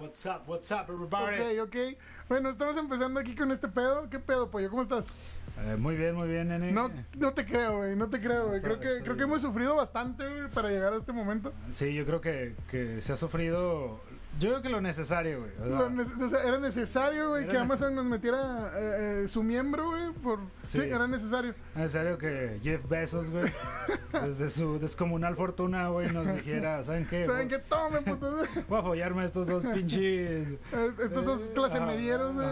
What's up, what's up, everybody? Ok, ok. Bueno, estamos empezando aquí con este pedo. ¿Qué pedo, pollo? ¿Cómo estás? Eh, muy bien, muy bien, nene. No, no te creo, güey. No te creo, güey. Creo que, estoy- creo que hemos sufrido bastante, güey, para llegar a este momento. Sí, yo creo que, que se ha sufrido. Yo creo que lo necesario, güey. Lo nece- o sea, era necesario, güey, que Amazon nos metiera eh, eh, su miembro, güey. Por... Sí. Sí. era necesario. Es necesario que Jeff Bezos, güey, desde su descomunal fortuna, güey, nos dijera, ¿saben qué? ¿Saben qué? Tomen, putos. voy a follarme a estos dos pinches. Estos dos eh, clase medieros, güey.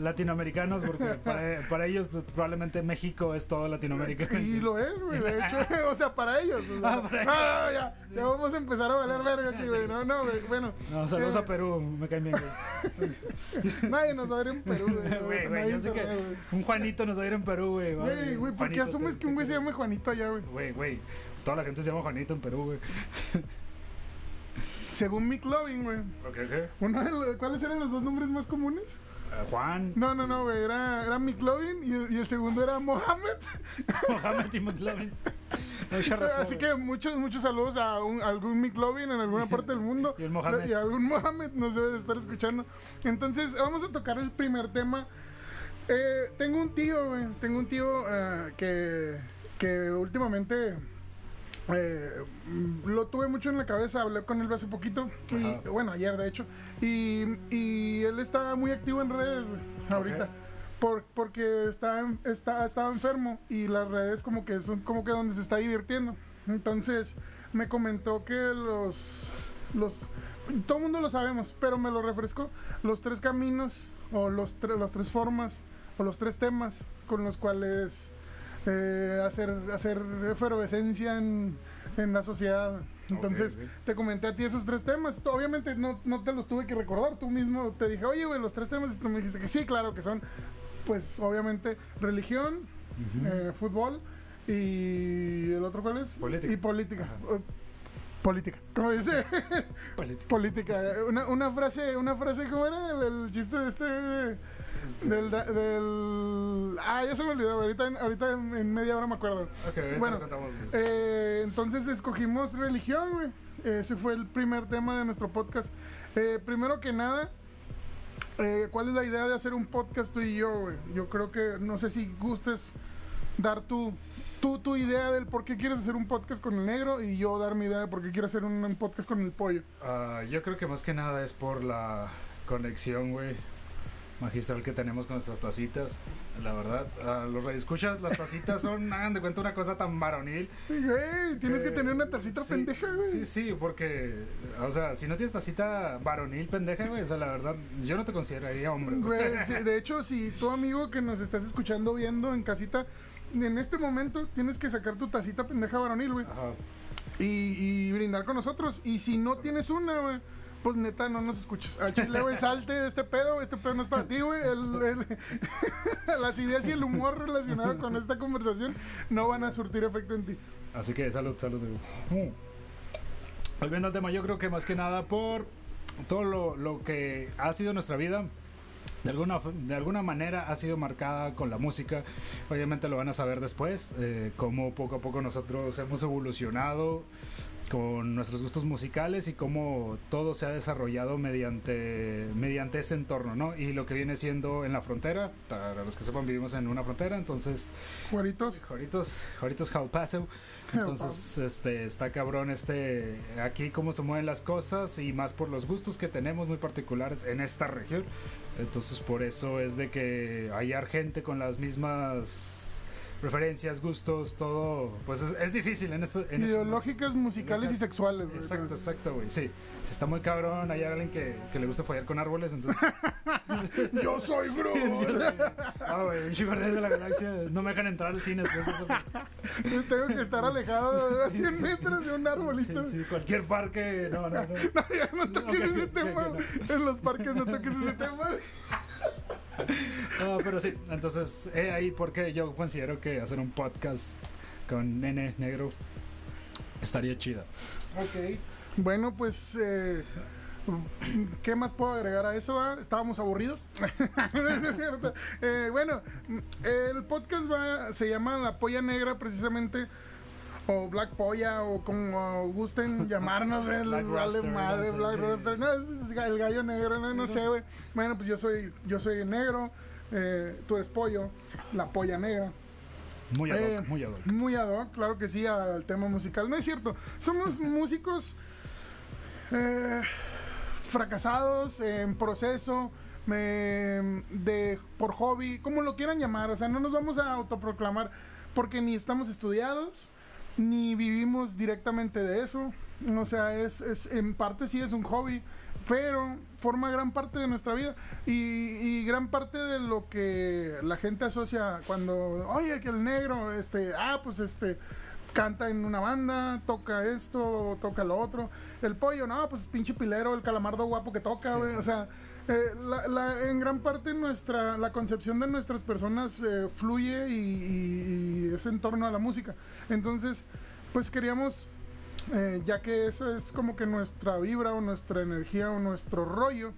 latinoamericanos, porque para, para ellos probablemente México es todo Latinoamérica. Y lo es, güey, de hecho. o sea, para ellos. o sea, Ah, para ellos. ah, ya, ya vamos a empezar a valer verga aquí, güey. No, no, güey. Bueno. No, saludos a Perú, me caen bien, güey. Nadie nos va a ver en Perú, güey. Güey, güey, Nadie yo sé se que va, güey. un Juanito nos va a ir en Perú, güey. Güey, güey, ¿por qué asumes te- que un güey se llama Juanito allá, güey? Güey, güey. Toda la gente se llama Juanito en Perú, güey. Según Mick Loving, güey. ¿Ok, qué? Uno de los- ¿Cuáles eran los dos nombres más comunes? Juan, No, no, no, güey. Era, era Mick Loving y el, y el segundo era Mohammed. Mohamed y McLovin. Mucha razón, Así que muchos, muchos saludos a, un- a algún Mick Loving en alguna parte del mundo. Y el Mohamed. Y a algún Mohammed nos debe de estar escuchando. Entonces, vamos a tocar el primer tema. Eh, tengo un tío, güey. Tengo un tío eh, que, que últimamente eh, lo tuve mucho en la cabeza. Hablé con él hace poquito. Y, Ajá. bueno, ayer de hecho. Y, y él está muy activo en redes, güey. Ahorita. Por- porque está, está, estaba enfermo y las redes como que son como que donde se está divirtiendo. Entonces me comentó que los... los todo el mundo lo sabemos, pero me lo refrescó. Los tres caminos o los, tre- las tres formas o los tres temas con los cuales eh, hacer, hacer efervescencia en, en la sociedad. Entonces te comenté a ti esos tres temas. Tú, Obviamente no, no te los tuve que recordar. Tú mismo te dije, oye, güey, los tres temas. Y tú me dijiste que sí, claro que son, pues obviamente, religión, eh, fútbol y el otro cuál es? Política. Y política. Eh, política. ¿Cómo dice? Política. Una, una frase, una frase, ¿cómo era? El, el chiste de este... Del, del... Ah, ya se me olvidó. Ahorita, en- ahorita en, en media hora me acuerdo. Ok, ahorita Bueno. Eh, entonces escogimos religión, güey. Ese fue el primer tema de nuestro podcast. Eh, primero que nada, eh, ¿cuál es la idea de hacer un podcast tú y yo, güey? Yo creo que, no sé si gustes dar tu, tu, tu idea del por qué quieres hacer un podcast con el negro y yo dar mi idea de por qué quiero hacer un, un podcast con el pollo. Ah, yo creo que más que nada es por la conexión, güey, magistral que tenemos con nuestras tacitas. La verdad, Ah, los radioescuchas, las tacitas son, hagan de cuenta, una cosa tan varonil. Güey, tienes que tener una tacita sí, pendeja, güey. Sí, sí, porque, o sea, si no tienes tacita varonil pendeja, güey, o sea, la verdad, yo no te consideraría hombre, güey. Güey, sí, de hecho, si tu amigo que nos estás escuchando viendo en casita, en este momento tienes que sacar tu tacita pendeja varonil, güey, Ajá. y, y brindar con nosotros. Y si no tienes una, güey, pues neta, no nos escuches. A Chile, güey, salte de este pedo, este pedo no es para ti, güey. Las ideas y el humor relacionado con esta conversación no van a surtir efecto en ti. Así que salud, salud. Volviendo al tema, yo creo que más que nada por todo lo, lo que ha sido nuestra vida, de alguna, de alguna manera ha sido marcada con la música. Obviamente lo van a saber después, eh, cómo poco a poco nosotros hemos evolucionado con nuestros gustos musicales y cómo todo se ha desarrollado mediante, mediante ese entorno, ¿no? Y lo que viene siendo en la frontera, para los que sepan, vivimos en una frontera, entonces Juaritos. Joritos El Paso. Entonces, este, está cabrón este, aquí cómo se mueven las cosas y más por los gustos que tenemos muy particulares en esta región. Entonces, por eso es de que hallar gente con las mismas preferencias, gustos, todo, pues es, es difícil en esto. En estos Ideológicas, musicales y sexuales, güey. Exacto, exacto, güey. Sí, si está muy cabrón. Hay alguien que, que le gusta fallar con árboles, entonces. Yo soy Groot. Ah, güey, de la Galaxia. No me dejan entrar al cine después de eso. Tengo que estar alejado a 100 metros de un arbolito. Sí, sí, cualquier parque. No, no, no. No, ya no toques ese tema. ok, En los parques no toques ese tema. No, pero sí, entonces, he ahí porque yo considero que hacer un podcast con Nene Negro estaría chida. Ok. Bueno, pues. eh, ¿Qué más puedo agregar a eso? ah? Estábamos aburridos. Es cierto. Eh, bueno, el podcast va, se llama La Polla Negra precisamente. O Black Polla, o como gusten llamarnos, güey, Black vale madre, no Black sí. No, es, el gallo negro, no, no sé, güey. Bueno, pues yo soy, yo soy negro, eh, tú eres pollo, la polla negra. Muy ad hoc, Eh, muy ad hoc. Muy ad hoc, claro que sí, al tema musical. No es cierto, somos músicos eh, fracasados, en proceso, me- de, por hobby, como lo quieran llamar. O sea, no nos vamos a autoproclamar porque ni estamos estudiados, ni vivimos directamente de eso. O sea, es, es en parte sí es un hobby, pero forma gran parte de nuestra vida y, y gran parte de lo que la gente asocia cuando, oye, que el negro, este, ah, pues este, canta en una banda, toca esto, toca lo otro. El pollo, no, pues pinche pilero, el calamardo guapo que toca, güey. O sea, eh, la- la- en gran parte nuestra, la concepción de nuestras personas eh, fluye y, es en torno a la música. Entonces, pues queríamos, eh, ya que eso es como que nuestra vibra o nuestra energía o nuestro rollo,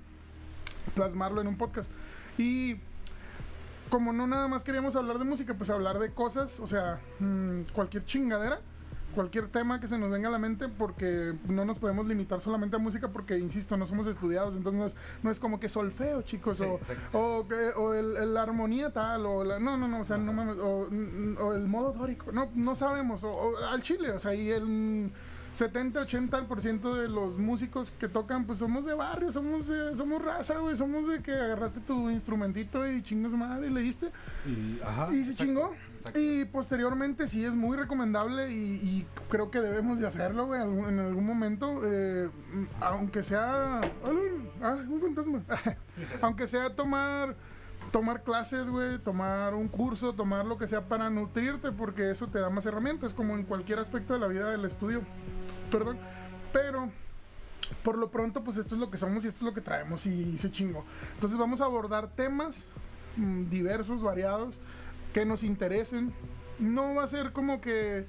plasmarlo en un podcast. Y como no nada más queríamos hablar de música, pues hablar de cosas, o sea, mm, cualquier chingadera, cualquier tema que se nos venga a la mente, porque no nos podemos limitar solamente a música, porque, insisto, no somos estudiados, entonces no es, no es como que solfeo, chicos, Sí, o, o, que- o el, la armonía tal, o la, no, no, no, o sea, no mames, o, o el modo dórico, no, no sabemos, o, o al chile, o sea, y el 70-80% de los músicos que tocan, pues somos de barrio, somos, de- somos raza, güey, somos de que agarraste tu instrumentito y chingas madre y le diste. Y, ajá, Y se exacto, chingó. exacto. Y posteriormente sí es muy recomendable y, y creo que debemos de hacerlo, güey, en algún momento. eh, aunque sea... Ah, un fantasma. aunque sea tomar... Tomar clases, güey, tomar un curso, tomar lo que sea para nutrirte, porque eso te da más herramientas, como en cualquier aspecto de la vida del estudio. Perdón. Pero por lo pronto, pues esto es lo que somos y esto es lo que traemos y, se chingó. Entonces vamos a abordar temas mm, diversos, variados, que nos interesen. No va a ser como que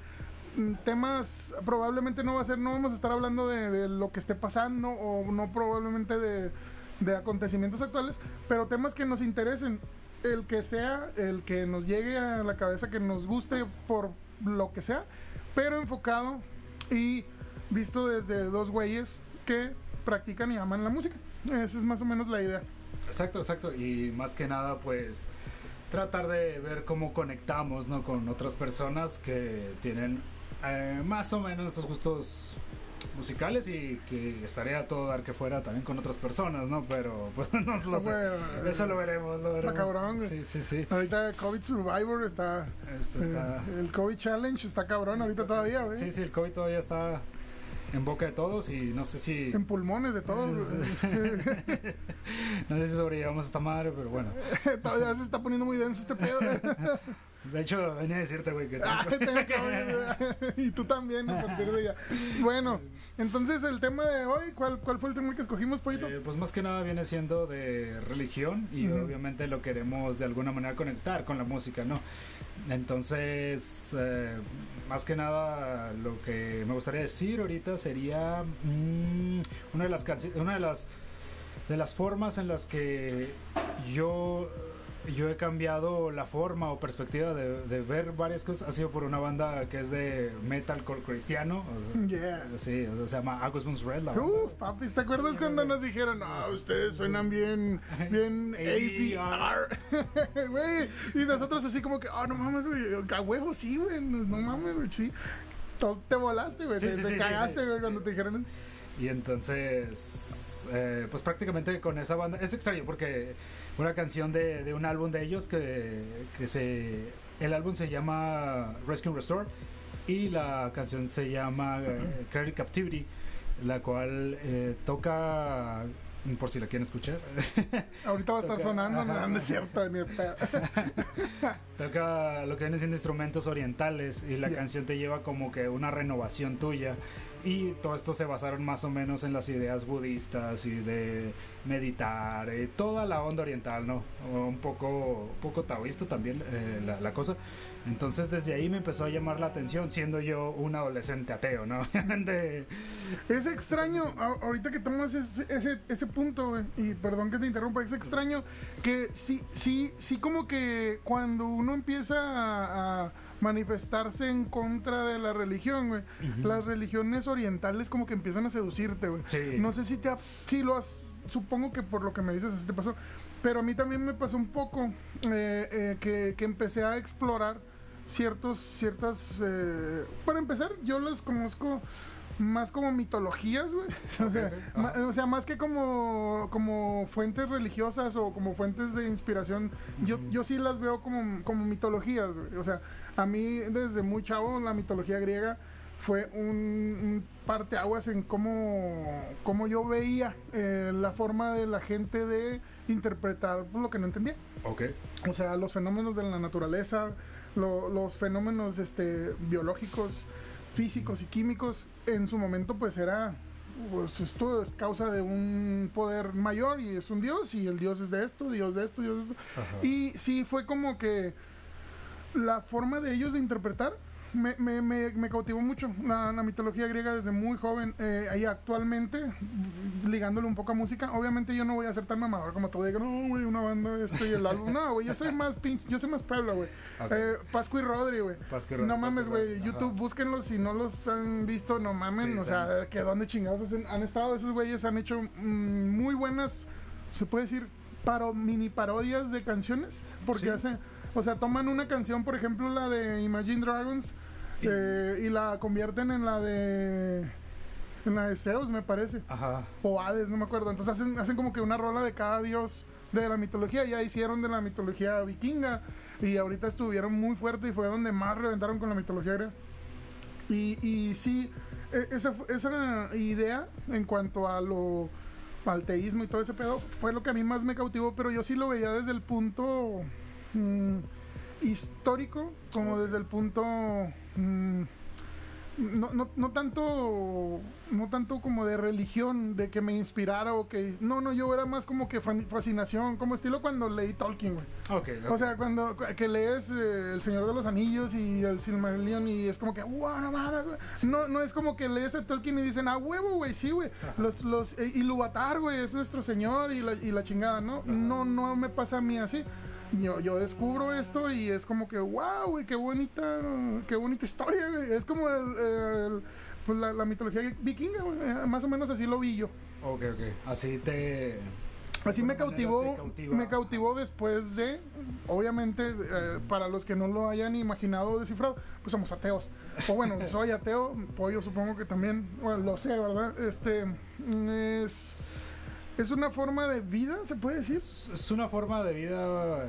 mm, temas, probablemente no va a ser, no vamos a estar hablando de, de lo que esté pasando o no probablemente de, de acontecimientos actuales, pero temas que nos interesen. El que sea, el que nos llegue a la cabeza, que nos guste por lo que sea, pero enfocado y visto desde dos güeyes que practican y aman la música. Esa es más o menos la idea. Exacto, exacto. Y más que nada, pues tratar de ver cómo conectamos ¿no? con otras personas que tienen eh, más o menos estos gustos musicales y que estaría a todo dar que fuera también con otras personas, ¿no? Pero pues no lo sé. Bueno, Eso lo veremos, lo veremos. cabrón, güey. Sí, sí, sí. Ahorita COVID Survivor está, Esto está... eh, el COVID Challenge está cabrón ahorita todavía, güey. Sí, sí, el COVID todavía está en boca de todos y no sé si... En pulmones de todos. No sé si sobrellevamos esta madre, pero bueno. todavía se está poniendo muy denso este pedo. De hecho, venía a decirte, güey, que... Ah, tengo y tú también a partir de ya. Bueno, entonces el tema de hoy, ¿cuál, cuál fue el tema que escogimos, Pollito? Eh, pues más que nada viene siendo de religión y obviamente lo queremos de alguna manera conectar con la música, ¿no? Entonces, eh, más que nada lo que me gustaría decir ahorita sería mm, una de las canci- una de las de las formas en las que yo yo he cambiado la forma o perspectiva de, de ver varias cosas ha sido por una banda que es de metalcore cristiano o sea, Yeah. sí o sea, se llama Agus Bones Red la. Uf, papi, ¿te acuerdas Sí, cuando nos dijeron, no, ustedes suenan bien, bien ADR? Güey, y nosotros así como que, oh, no mames, güey, a huevo, sí, güey, no mames, güey, sí. Te volaste, güey, Sí, te, sí, cagaste, güey, cuando te dijeron. Y entonces, eh, pues prácticamente con esa banda, es extraño porque una canción de, de un álbum de ellos que, que se, el álbum se llama Rescue and Restore y la canción se llama eh, Credit Captivity, la cual eh, toca, por si la quieren escuchar, Ahorita va a estar sonando, no, ajá. no es cierto, ni toca lo que vienen siendo instrumentos orientales y la canción te lleva como que una renovación tuya. Y todo esto se basaron más o menos en las ideas budistas y de meditar, eh, toda la onda oriental, ¿no? Un poco, poco taoísta también eh, la, la cosa. Entonces desde ahí me empezó a llamar la atención, siendo yo un adolescente ateo, ¿no? De- Es extraño, ahorita que tomas ese, ese, ese punto, y perdón que te interrumpa, es extraño que sí, sí, sí como que cuando uno empieza a, a- manifestarse en contra de la religión, güey. Las religiones orientales como que empiezan a seducirte, güey. Sí. No sé si te ha- si lo has, supongo que por lo que me dices así te pasó, pero a mí también me pasó un poco eh, eh, que, que empecé a explorar ciertos, ciertas, eh, para empezar, yo las conozco más como mitologías, güey. O, sea, ajá. o sea, más que como, como fuentes religiosas o como fuentes de inspiración, yo, yo sí las veo como, como mitologías, güey. O sea, a mí desde muy chavo la mitología griega fue un, un parteaguas en cómo, cómo yo veía eh, la forma de la gente de interpretar lo que no entendía. Ok. O sea, los fenómenos de la naturaleza, lo- los fenómenos este, biológicos, físicos y químicos, en su momento pues era, pues esto es causa de un poder mayor y es un dios y el dios es de esto, dios de esto, dios de esto. Ajá. Y sí, fue como que la forma de ellos de interpretar me, me, me, me cautivó mucho la, la mitología griega desde muy joven. Eh, y actualmente, ligándole un poco a música, obviamente yo no voy a ser tan mamador como tú digas, no, güey, una banda, esto y el álbum. No, güey, yo soy más pinche, yo soy más Puebla, güey. Ok. Eh, Pascu y Rodri, güey. No mames, güey. YouTube, ajá. búsquenlos si no los han visto, no mamen. Sí, o sí. sea, que dónde chingados han estado esos güeyes, han hecho mm, muy buenas, se puede decir, paro, mini parodias de canciones. Porque Sí. hacen, o sea, toman una canción, por ejemplo, la de Imagine Dragons, Y- eh, y la convierten en la de. En la de Zeus, me parece. Ajá. O Hades, no me acuerdo. Entonces hacen, hacen como que una rola de cada dios de la mitología. Ya hicieron de la mitología vikinga. Y ahorita estuvieron muy fuerte y fue donde más reventaron con la mitología griega. Y, y sí, e- esa, esa idea en cuanto a lo al teísmo y todo ese pedo fue lo que a mí más me cautivó, pero yo sí lo veía desde el punto mm, histórico como desde el punto mm, no, no, no tanto no tanto como de religión de que me inspirara o que no no yo era más como que fascinación como estilo cuando leí Tolkien güey Ok. ok. o sea, cuando cu- que lees eh, El Señor de los Anillos y el Silmarillion y es como que, wow, no mames. No, no es como que lees a Tolkien y dicen, ah, huevo, güey, sí, güey. Los, los, eh, Ilúvatar, güey, es nuestro Señor y la, y la chingada, ¿no? No, no me pasa a mí así. Yo, yo descubro esto y es como que, wow, güey, qué bonita, qué bonita historia, güey. Es como el, el- pues la, la mitología vikinga, güey. Eh, Más o menos así lo vi yo. Ok, ok. Así te. Así me cautivó, me cautivó después de, obviamente, eh, para los que no lo hayan imaginado o descifrado, pues somos ateos. O bueno, soy ateo, pollo supongo que también, bueno, lo sé, ¿verdad? Este, es, es una forma de vida, se puede decir. Es es una forma de vida.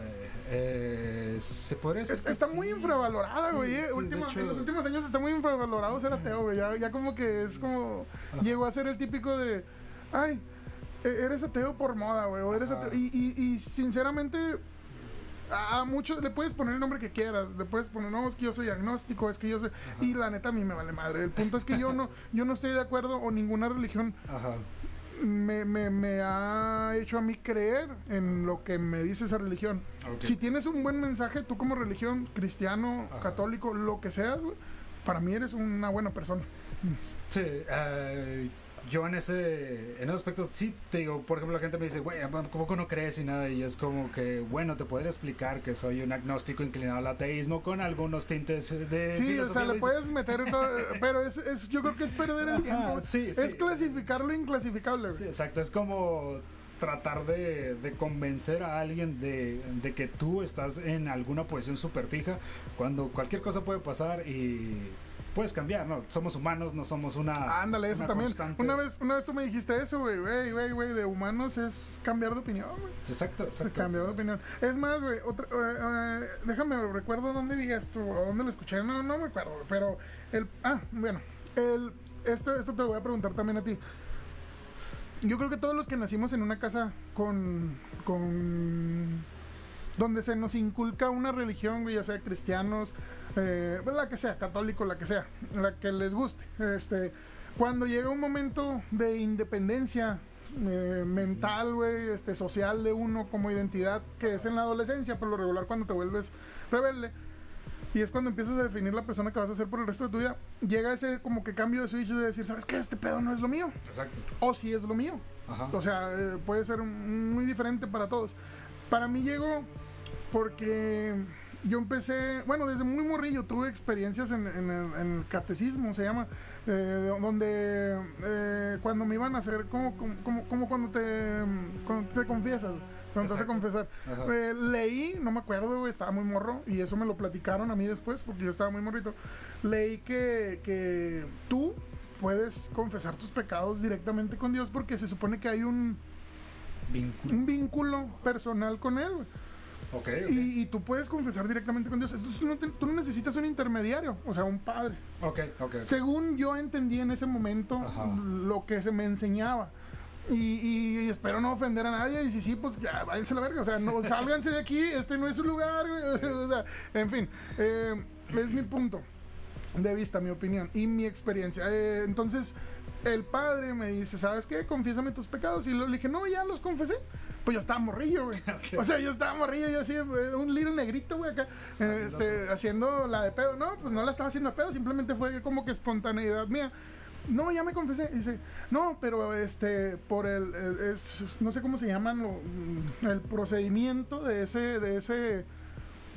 eh, se podría decir. Es- que está sí. muy infravalorada, Sí, güey. eh. sí, hecho- en los últimos años está muy infravalorado ser ateo, güey. Ya, ya como que es como. Llegó a ser el típico de. Ay, e- eres ateo por moda, güey. O eres ateo. Y, y, y sinceramente. A a muchos le puedes poner el nombre que quieras, le puedes poner, no, es que yo soy agnóstico, es que yo soy... Y la neta a mí me vale madre. El punto es que yo no, yo no estoy de acuerdo o ninguna religión Ajá. Me, me, me ha hecho a mí creer en lo que me dice esa religión. Si tienes un buen mensaje, tú como religión, cristiano, Ajá. católico, lo que seas, para mí eres una buena persona. Sí, eh, yo en ese, en esos aspectos sí te digo, por ejemplo, la gente me dice, güey, ¿cómo no crees y nada? Y es como que, bueno, te podría explicar que soy un agnóstico inclinado al ateísmo con algunos tintes de Sí, o sea, le de- puedes meter todo, pero es, es, yo creo que es perder el tiempo. Ajá, sí, es sí. clasificar lo inclasificable. Sí, exacto, es como tratar de, de convencer a alguien de, de que tú estás en alguna posición súper fija cuando cualquier cosa puede pasar y puedes cambiar, ¿no? Somos humanos, no somos una... Ándale, eso una también. constante. Una vez, una vez tú me dijiste eso, güey, güey, güey, güey, de humanos es cambiar de opinión, güey. Exacto, exacto. Cambiar de opinión. Es más, güey, otra, eh, eh, déjame recuerdo dónde vi esto, o dónde lo escuché, no, no me acuerdo, pero el, ah, bueno, el, esto, esto te lo voy a preguntar también a ti. Yo creo que todos los que nacimos en una casa con, con, donde se nos inculca una religión, güey, ya sea cristianos, eh, pues, la que sea, católico, la que sea, la que les guste, este, cuando llega un momento de independencia eh, mental, güey, este, social de uno como identidad, que es en la adolescencia, por lo regular cuando te vuelves rebelde. Y es cuando empiezas a definir la persona que vas a ser por el resto de tu vida. Llega ese como que cambio de switch de decir, ¿sabes qué? Este pedo no es lo mío. Exacto. O sí es lo mío. Ajá. O sea, eh, puede ser muy diferente para todos. Para mí llegó porque yo empecé, bueno, desde muy morrillo tuve experiencias en, en el, en el catecismo, se llama, eh, donde eh, cuando me iban a hacer, como, como, como cuando, te, cuando te confiesas, cuando te vas a confesar. Eh, leí, no me acuerdo, estaba muy morro, y eso me lo platicaron a mí después, porque yo estaba muy morrito. Leí que, que tú puedes confesar tus pecados directamente con Dios porque se supone que hay un, Vínculo. un vínculo personal con Él. Güey. Ok, ok. Y, y tú puedes confesar directamente con Dios. Entonces tú no, te- tú no necesitas un intermediario, o sea, un padre. Ok, ok. Según yo entendí en ese momento Ajá. lo que se me enseñaba. Y, y espero no ofender a nadie. Y si sí, pues ya, váyanse a la verga. O sea, no, sálganse de aquí. Este no es su lugar. güey. O sea, en fin, eh, es mi punto de vista, mi opinión y mi experiencia. Eh, entonces, el padre me dice, ¿sabes qué? Confiésame tus pecados. Y le dije, no, ya los confesé. Pues ya estaba morrillo, güey. O sea, yo estaba morrillo, yo así, eh, un little negrito, güey, acá, eh, Haciendo este, haciendo la de pedo. No, pues no la estaba haciendo de pedo, simplemente fue como que espontaneidad mía. No, ya me confesé. Dice, no, pero este, por el, el- es- no sé cómo se llaman, lo- mm, el procedimiento de ese, de ese,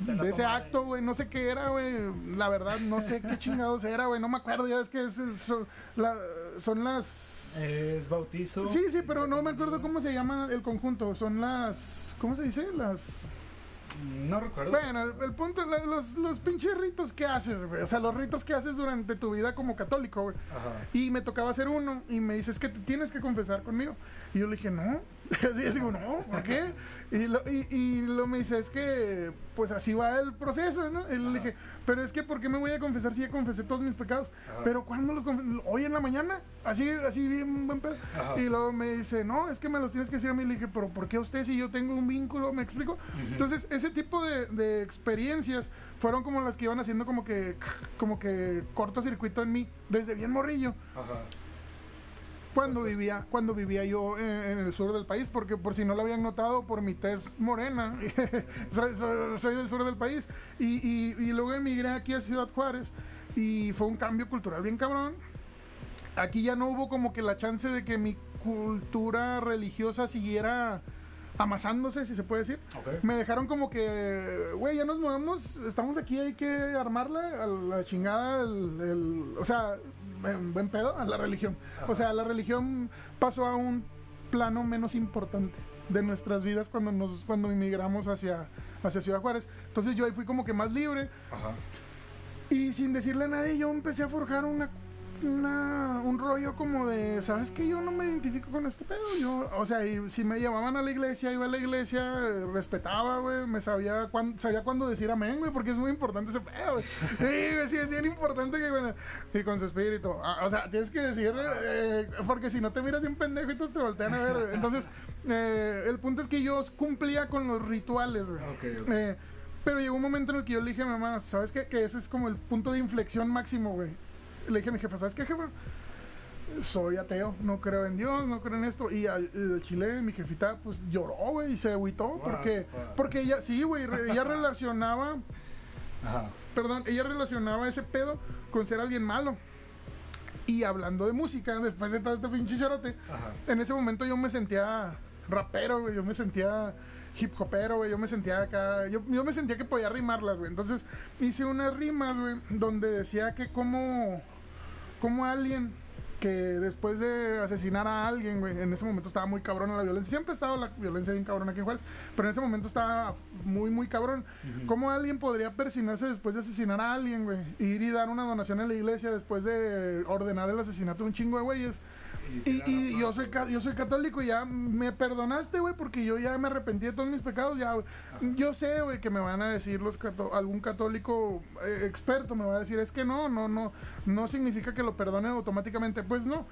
De ese acto, güey, no sé qué era, güey. La verdad, no sé qué chingados era, güey. No me acuerdo, ya es que es- es- la- son las. Es bautizo. Sí, sí, pero no me acuerdo cómo se llama el conjunto. Son las. ¿Cómo se dice? Las. No recuerdo. Bueno, el, el punto, la- los, los pinches ritos que haces, güey. O sea, los ritos que haces durante tu vida como católico, güey. Ajá. Y me tocaba hacer uno y me dice, es que te tienes que confesar conmigo. Y yo le dije, no. Así, así, como, no, ¿por qué? Y lo, y, y lo me dice, es que, pues así va el proceso, ¿no? Y le dije, pero es que, ¿por qué me voy a confesar si ya confesé todos mis pecados? Ajá. Pero ¿cuándo los confesé? Hoy en la mañana, así, así bien buen pedo. Ajá. Y luego me dice, no, es que me los tienes que decir a mí. Le dije, pero ¿por qué usted si yo tengo un vínculo? ¿Me explico? Entonces, ese tipo de, de experiencias fueron como las que iban haciendo como que, como que cortocircuito en mí, desde bien morrillo Ajá. Cuando Entonces- vivía cuando vivía yo en, en el sur del país porque por si no lo habían notado por mi tez morena soy, soy- soy del sur del país y, y- y luego emigré aquí a Ciudad Juárez y fue un cambio cultural bien cabrón aquí ya no hubo como que la chance de que mi cultura religiosa siguiera amasándose si se puede decir Ok. me dejaron como que, güey, ya nos movemos, estamos aquí, hay que armarla a la chingada, el, el- o sea, en buen pedo, a la religión. O sea, la religión pasó a un plano menos importante de nuestras vidas cuando nos cuando inmigramos hacia, hacia Ciudad Juárez. Entonces yo ahí fui como que más libre Ajá. y sin decirle a nadie yo empecé a forjar una, una- un rollo como de, ¿sabes qué? Yo no me identifico con este pedo. Yo, o sea, y si me llamaban a la iglesia, iba a la iglesia, eh, respetaba, güey, me sabía cuándo, sabía cuándo decir amén, güey, porque es muy importante ese pedo, güey. Sí, es bien importante que, bueno, y con su espíritu. Ah, o sea, tienes que decir, eh, porque si no te miras bien pendejo y te voltean a ver, güey. Entonces, eh, el punto es que yo cumplía con los rituales, güey. Ok, ok. Eh, pero llegó un momento en el que yo le dije a mi mamá, ¿sabes qué? Que ese es como el punto de inflexión máximo, güey. Le dije a mi jefa, ¿sabes qué, jefa? Soy ateo, no creo en Dios, no creo en esto. Y al, al chile, mi jefita, pues lloró, güey, y se agüitó. What Porque, porque ella, sí, güey, ella relacionaba, Ajá. perdón, ella relacionaba ese pedo con ser alguien malo. Y hablando de música, después de todo este pinche chorote, en ese momento yo me sentía rapero, güey. Yo me sentía hip hopero, güey. Yo me sentía acá. Yo, yo me sentía que podía rimarlas, güey. Entonces hice unas rimas, güey, donde decía que como, como alguien que después de asesinar a alguien, güey, en ese momento estaba muy cabrón la violencia. Siempre ha estado la violencia bien cabrón aquí en Juárez, pero en ese momento estaba muy, muy cabrón. ¿Cómo alguien podría persinarse después de asesinar a alguien, güey? Ir y dar una donación a la iglesia después de ordenar el asesinato de un chingo de güeyes. Y, yo soy yo soy católico y ya me perdonaste, güey, porque yo ya me arrepentí de todos mis pecados. Ya, yo sé, güey, que me van a decir los cató- algún católico eh, experto me va a decir es que no, no, no, no significa que lo perdone automáticamente. Pues no.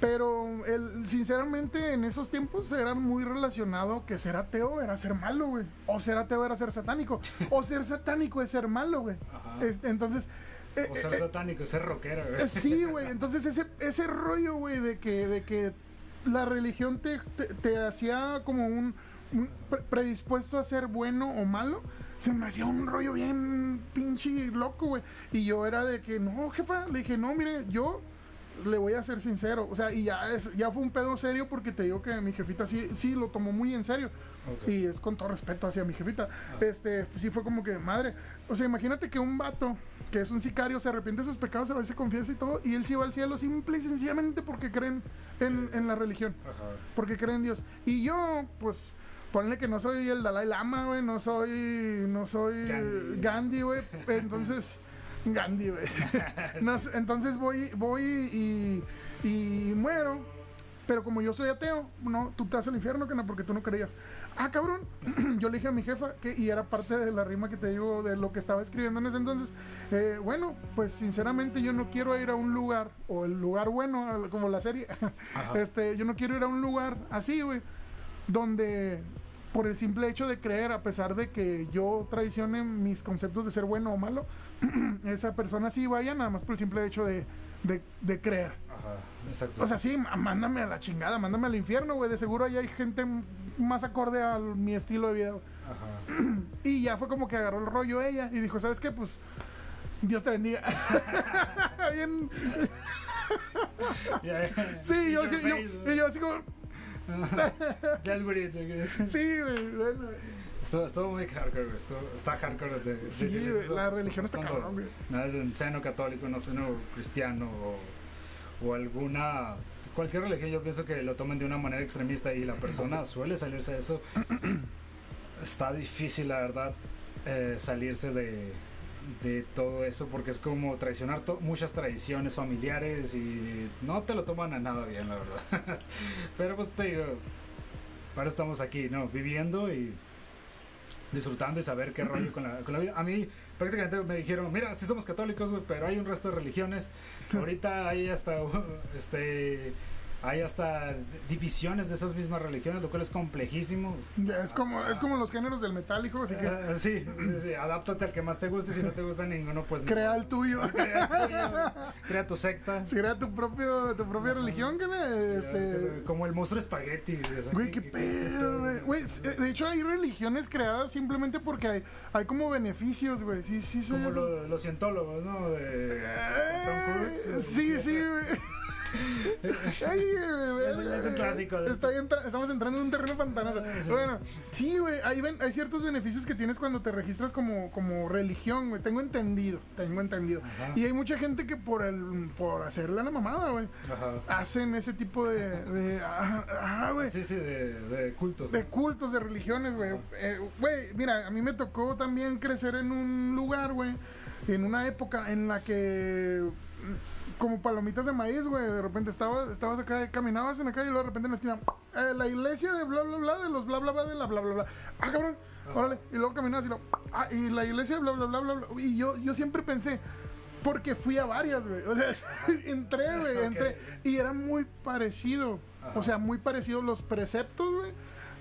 Pero el, sinceramente en esos tiempos era muy relacionado que ser ateo era ser malo, güey. O ser ateo era ser satánico. o ser satánico es ser malo, güey. Entonces... O ser satánico, ser rockero, güey. Sí, güey. Entonces ese, ese rollo, güey, de que, de que la religión te, te, hacía como un, un pre- predispuesto a ser bueno o malo, se me hacía un rollo bien pinche loco, güey. Y yo era de que, no, jefa, le dije, no, mire, yo le voy a ser sincero, o sea, y ya, es, ya fue un pedo serio porque te digo que mi jefita sí, sí lo tomó muy en serio. Y es con todo respeto hacia mi jefita. Este, sí fue como que, madre, o sea, imagínate que un vato que es un sicario se arrepiente de sus pecados, se va y se confiesa y todo, y él sí va al cielo simple y sencillamente porque creen en, en la religión, Ajá. porque creen en Dios. Y yo, pues, ponle que no soy el Dalai Lama, güey, no soy, no soy Gandhi. Gandhi, güey, entonces... Gandhi, güey. No entonces voy, voy y, y muero. Pero como yo soy ateo, no, tú te vas al infierno, que no, porque tú no creías. Ah, cabrón. yo le dije a mi jefa, que, y era parte de la rima que te digo, de lo que estaba escribiendo en ese entonces. eh, bueno, pues sinceramente yo no quiero ir a un lugar, o el lugar bueno, como la serie. Ajá. este, yo no quiero ir a un lugar así, güey, donde por el simple hecho de creer, a pesar de que yo traicione mis conceptos de ser bueno o malo, esa persona sí vaya nada más por el simple hecho de, de, de creer. Ajá. Exacto. O sea, sí, má- mándame a la chingada, mándame al infierno, güey. De seguro ahí hay gente más acorde a mi estilo de vida. Ajá. Y ya fue como que agarró el rollo ella y dijo, ¿sabes qué? Pues Dios te bendiga. Bien- sí, yo, yo, face, y yo así como, It, ok. sí, güey. bueno. Estuvo, estuvo muy hardcore, güey. Estuvo- está hardcore. De, Sí, decir güey, eso, la religión está cabrón, güey. No es en seno católico, no seno cristiano o, o alguna. Cualquier religión, yo pienso que lo toman de una manera extremista y la persona suele salirse de eso. Está difícil, la verdad, eh, salirse de, de todo eso porque es como traicionar muchas tradiciones familiares y no te lo toman a nada bien, la verdad. Pero pues te digo, eso estamos aquí, ¿no? Viviendo y disfrutando y saber qué rollo con la, con la vida. A mí prácticamente me dijeron, mira, sí somos católicos, pero hay un resto de religiones. Ahorita hay hasta, este, hay hasta divisiones de esas mismas religiones, lo cual es complejísimo. Es como, es como los géneros del metal, hijo, así que Eh, sí, sí, sí, adáptate al que más te guste, si no te gusta ninguno, pues no. crea el tuyo. Crea, el tuyo, crea tu secta. Crea tu propio, tu propia religión, que este, Como el monstruo espagueti. o sea, Güey, qué pedo, güey. De hecho hay religiones creadas simplemente porque hay, hay como beneficios, güey. Sí, sí, Como los cientólogos, ¿no? De Tom Eh, Cruise. Sí, sí, güey. Ay, güey, Es un clásico de Está entra- estamos entrando en un terreno pantanoso. Ah, sí. Bueno, sí, güey. Hay, ven- hay ciertos beneficios que tienes cuando te registras como, como religión, güey. Tengo entendido, tengo entendido. Ajá. Y hay mucha gente que por el por hacerle a la mamada, güey, Ajá. hacen ese tipo de. de ah, güey. Sí, sí, de, de cultos. De cultos, de religiones, güey. Eh, Güey, mira, a mí me tocó también crecer en un lugar, güey, en una época en la que como palomitas de maíz, güey, de repente estabas, estabas acá, caminabas en la calle y luego de repente en la esquina, eh, la iglesia de bla bla bla, de los bla bla bla, de la bla bla bla. Ah, cabrón, órale, y luego caminabas y luego, ah, y la iglesia de bla bla bla bla, bla. y yo, yo siempre pensé, porque fui a varias, güey. O sea, entré, güey, entré. Y era muy parecido. Ajá. O sea, muy parecido los preceptos, güey.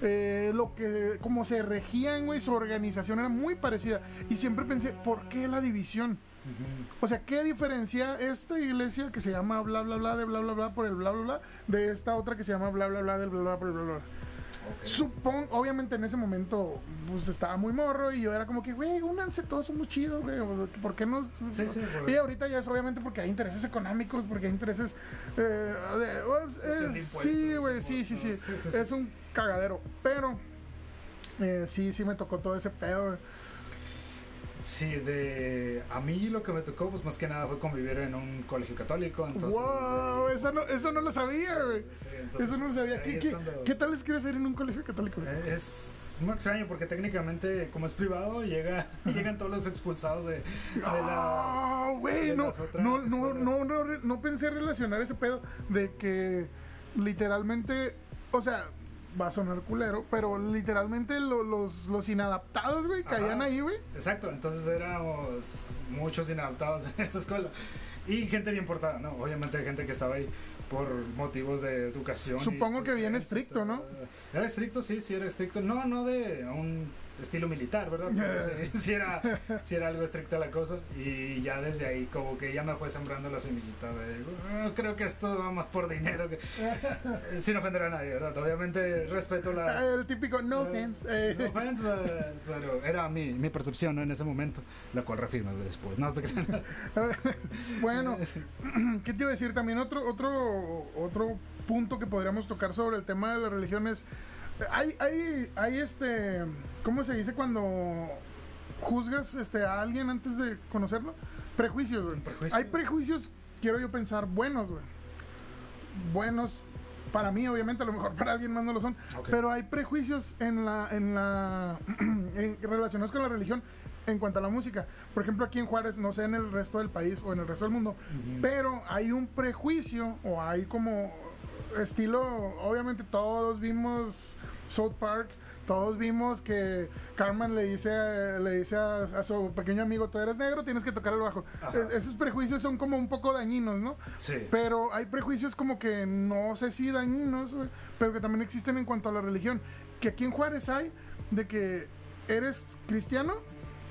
eh, lo que, como se regían, güey, su organización era muy parecida. Y siempre pensé, ¿por qué la división? O sea, ¿qué diferencia esta iglesia que se llama bla bla bla de bla bla bla por el bla bla bla de esta otra que se llama bla bla bla del bla bla por el bla bla? bla? Ok. Supongo, obviamente en ese momento, pues estaba muy morro y yo era como que, güey, únanse, todos somos chidos, güey, ¿por qué no? Sí, sí, Y ahorita ya es obviamente porque hay intereses económicos, porque hay intereses. eh, de- oh, eh, sí, güey, sí, sí, sí, impuestos. Sí, sí, sí. Es un cagadero, pero eh, sí, sí me tocó todo ese pedo, güey. Sí, de a mí lo que me tocó, pues más que nada fue convivir en un colegio católico. Entonces, wow, eh, eso no, eso no lo sabía, güey. sí, entonces, Eso no lo sabía. ¿Qué, qué, cuando- qué tal es que ser en un colegio católico? Eh, Es muy extraño porque técnicamente, como es privado, llega, llegan todos los expulsados de, de la. Ah, güey, de no, no, no, no, no, no pensé relacionar ese pedo de que literalmente, o sea, va a sonar culero, pero literalmente lo- los, los inadaptados, güey, caían ahí, güey. Exacto, entonces éramos muchos inadaptados en esa escuela. Y gente bien portada, ¿no? Obviamente gente que estaba ahí por motivos de educación. Supongo su- que bien estricto, ¿no? Era estricto, sí, sí, era estricto. No, no de un estilo militar, ¿verdad? Pero sí, sí era, sí era algo estricta la cosa. Y ya desde ahí, como que ya me fue sembrando la semillita de. "Ah, creo que esto va más por dinero. Que... Eh, Sin ofender a nadie, ¿verdad? Obviamente respeto las. El típico no offense. eh. No offense, eh, pero era mi, mi percepción ¿no? en ese momento, la cual reafirmé después. No se crean. bueno, ¿qué te iba a decir? También otro, otro, otro punto que podríamos tocar sobre el tema de las religiones. Hay, hay, hay este, ¿cómo se dice cuando juzgas este, a alguien antes de conocerlo? Prejuicios, güey. Prejuicio. Hay prejuicios, quiero yo pensar, buenos, güey. Buenos para mí, obviamente, a lo mejor para alguien más no lo son. Pero hay prejuicios en la, en la, en- relacionados con la religión en cuanto a la música. Por ejemplo, aquí en Juárez, no sé en el resto del país o en el resto del mundo, pero hay un prejuicio o hay como estilo, obviamente todos vimos South Park. Todos vimos que Carmen le dice, le dice a, a su pequeño amigo, tú eres negro, tienes que tocar el bajo. Esos prejuicios son como un poco dañinos, ¿no? Sí. Pero hay prejuicios como que no sé si dañinos, pero que también existen en cuanto a la religión. Que aquí en Juárez hay de que eres cristiano,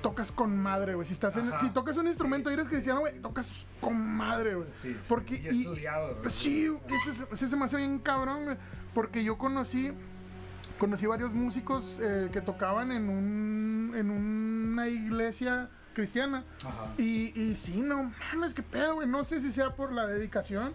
tocas con madre, güey. Si, estás en- Ajá, si tocas un sí, instrumento y eres sí, cristiano, güey, tocas con madre, güey. Sí, sí, Porque y y- estudiado. ¿no? Sí, ese, se- ese se me hace bien cabrón, güey, porque yo conocí conocí varios músicos eh, que tocaban en un en una iglesia cristiana Ajá. y, y sí, no mames, qué pedo, güey. No sé si sea por la dedicación,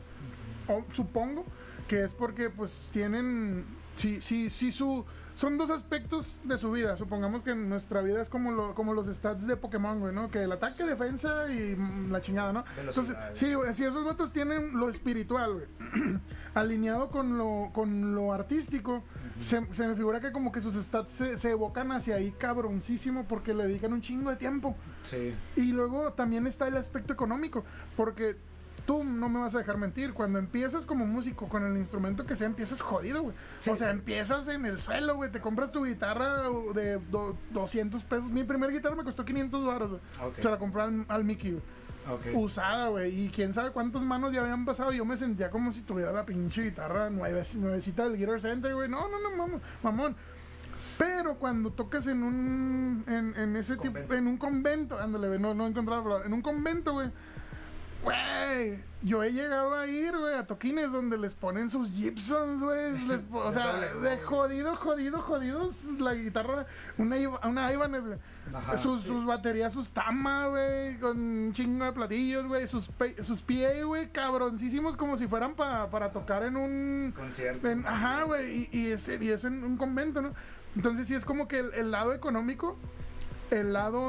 o supongo que es porque, pues, tienen. Sí, sí, sí, su. Son dos aspectos de su vida. Supongamos que nuestra vida es como, lo, como los stats de Pokémon, güey, ¿no? Que el ataque, defensa y mm, la chingada, ¿no? Entonces, sí, güey, si esos vatos tienen lo espiritual, güey, alineado con lo, con lo artístico, se, se me figura que como que sus stats se, se evocan hacia ahí cabroncísimo porque le dedican un chingo de tiempo. Sí. Y luego también está el aspecto económico, porque tú no me vas a dejar mentir, cuando empiezas como músico con el instrumento que sea, empiezas jodido, güey. Sí, o sea, sí. empiezas en el suelo, güey, te compras tu guitarra de do- 200 pesos. Mi primer guitarra me costó 500 dólares, güey. Se la compré al, al Mickey, güey. Usada, güey. Y quién sabe cuántas manos ya habían pasado. Yo me sentía como si tuviera la pinche guitarra nueve, nuevecita del Guitar Center, güey. No, no, no, mamón. mamón. Pero cuando tocas en un. En, en ese tipo. Convento. En un convento. Ándale. No, no encontraba. En un convento, güey. Güey, yo he llegado a ir, güey, a toquines donde les ponen sus Gibsons, güey. O sea, de jodido, jodido, jodidos. La guitarra, una, una Ibanez, güey. Sus, sí. sus baterías, sus Tama, güey, con un chingo de platillos, güey. Sus, sus PA, güey, cabroncísimos como si fueran pa- para tocar en un... Concierto. en- ajá, güey, y, y es, y es en un convento, ¿no? Entonces sí es como que el, el lado económico, el lado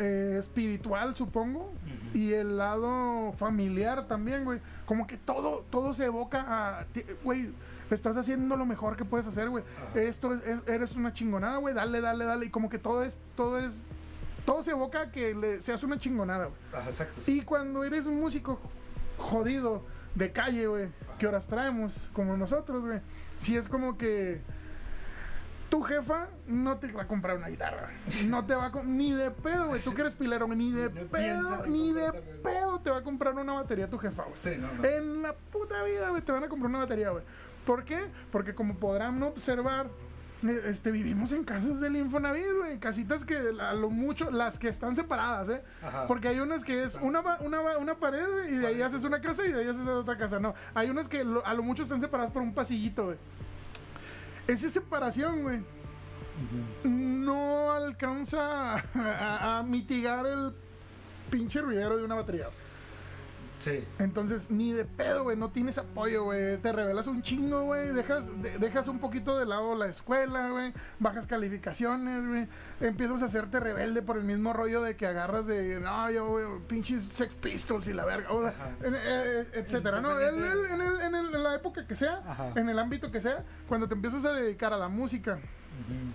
eh, espiritual, supongo, y el lado familiar también, güey. Como que todo, todo se evoca a, güey, estás haciendo lo mejor que puedes hacer, güey. Esto es, es- eres una chingonada, güey, dale, dale, dale. Y como que todo es, todo es, todo se evoca a que le, seas una chingonada, güey. Ajá, exacto. sí. Y cuando eres un músico jodido, de calle, güey, ¿qué horas traemos? Como nosotros, güey. Si es como que tu jefa no te va a comprar una guitarra. No te va a ni de pedo, güey. Tú que eres pilero, güey, ni de pedo, ni de pedo te va a comprar una batería tu jefa, güey. Sí, no, no. En la puta vida, güey, te van a comprar una batería, güey. ¿Por qué? Porque como podrán observar, eh, este, vivimos en casas del Infonavit, güey. Casitas que a lo mucho, las que están separadas, ¿eh? Ajá. Porque hay unas que es una, una, una pared, güey, y de ahí haces una casa y de ahí haces otra casa. No, hay unas que lo- a lo mucho están separadas por un pasillito, güey. Esa separación, güey, no alcanza a, a- mitigar el pinche ruidero de una batería. Sí. Entonces, ni de pedo, güey, no tienes apoyo, güey. Te revelas un chingo, güey. Dejas, de- dejas un poquito de lado la escuela, güey. Bajas calificaciones, güey. Empiezas a hacerte rebelde por el mismo rollo de que agarras de, no, yo, güey, pinches Sex Pistols y la verga, o sea, Ajá. en- eh, etcétera, ¿no? El- el- en, el- en el- en la época que sea, Ajá. en el ámbito que sea, cuando te empiezas a dedicar a la música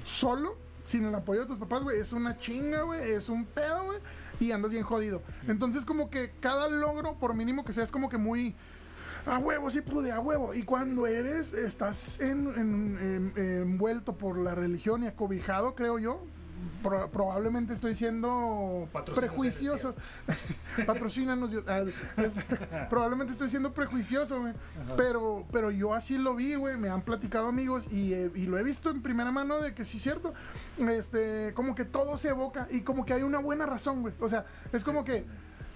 solo, sin el apoyo de tus papás, güey, es una chinga, güey, es un pedo, güey, y andas bien jodido. Entonces, como que cada logro, por mínimo que sea, es como que muy. A huevo, sí pude, a huevo. Y cuando eres, estás en, en- en- envuelto por la religión y acobijado, creo yo, pro- probablemente estoy siendo prejuicioso. Patrocínanos. Dios. Ah, probablemente estoy siendo prejuicioso, güey. Pero, pero yo así lo vi, güey. Me han platicado amigos y, eh, y lo he visto en primera mano de que sí es cierto. Este, como que todo se evoca y como que hay una buena razón, güey. O sea, es como que.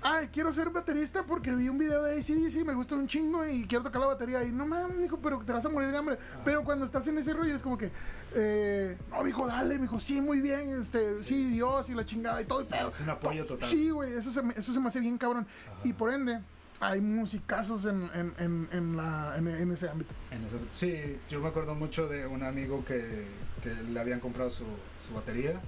Ay, quiero ser baterista porque vi un video de ACDC, me gusta un chingo y quiero tocar la batería. Y no mames, mijo, pero te vas a morir de hambre. Pero cuando estás en ese rollo es como que, eh, no, mijo, dale, mijo, sí, muy bien, este, sí, Dios y la chingada y todo Sí, es un apoyo total. Sí, güey, eso se, me, eso se me hace bien cabrón. Y por ende, hay musicazos en, en, en, en la, en, ese ámbito. En eso- sí, yo me acuerdo mucho de un amigo que, que le habían comprado su, su batería.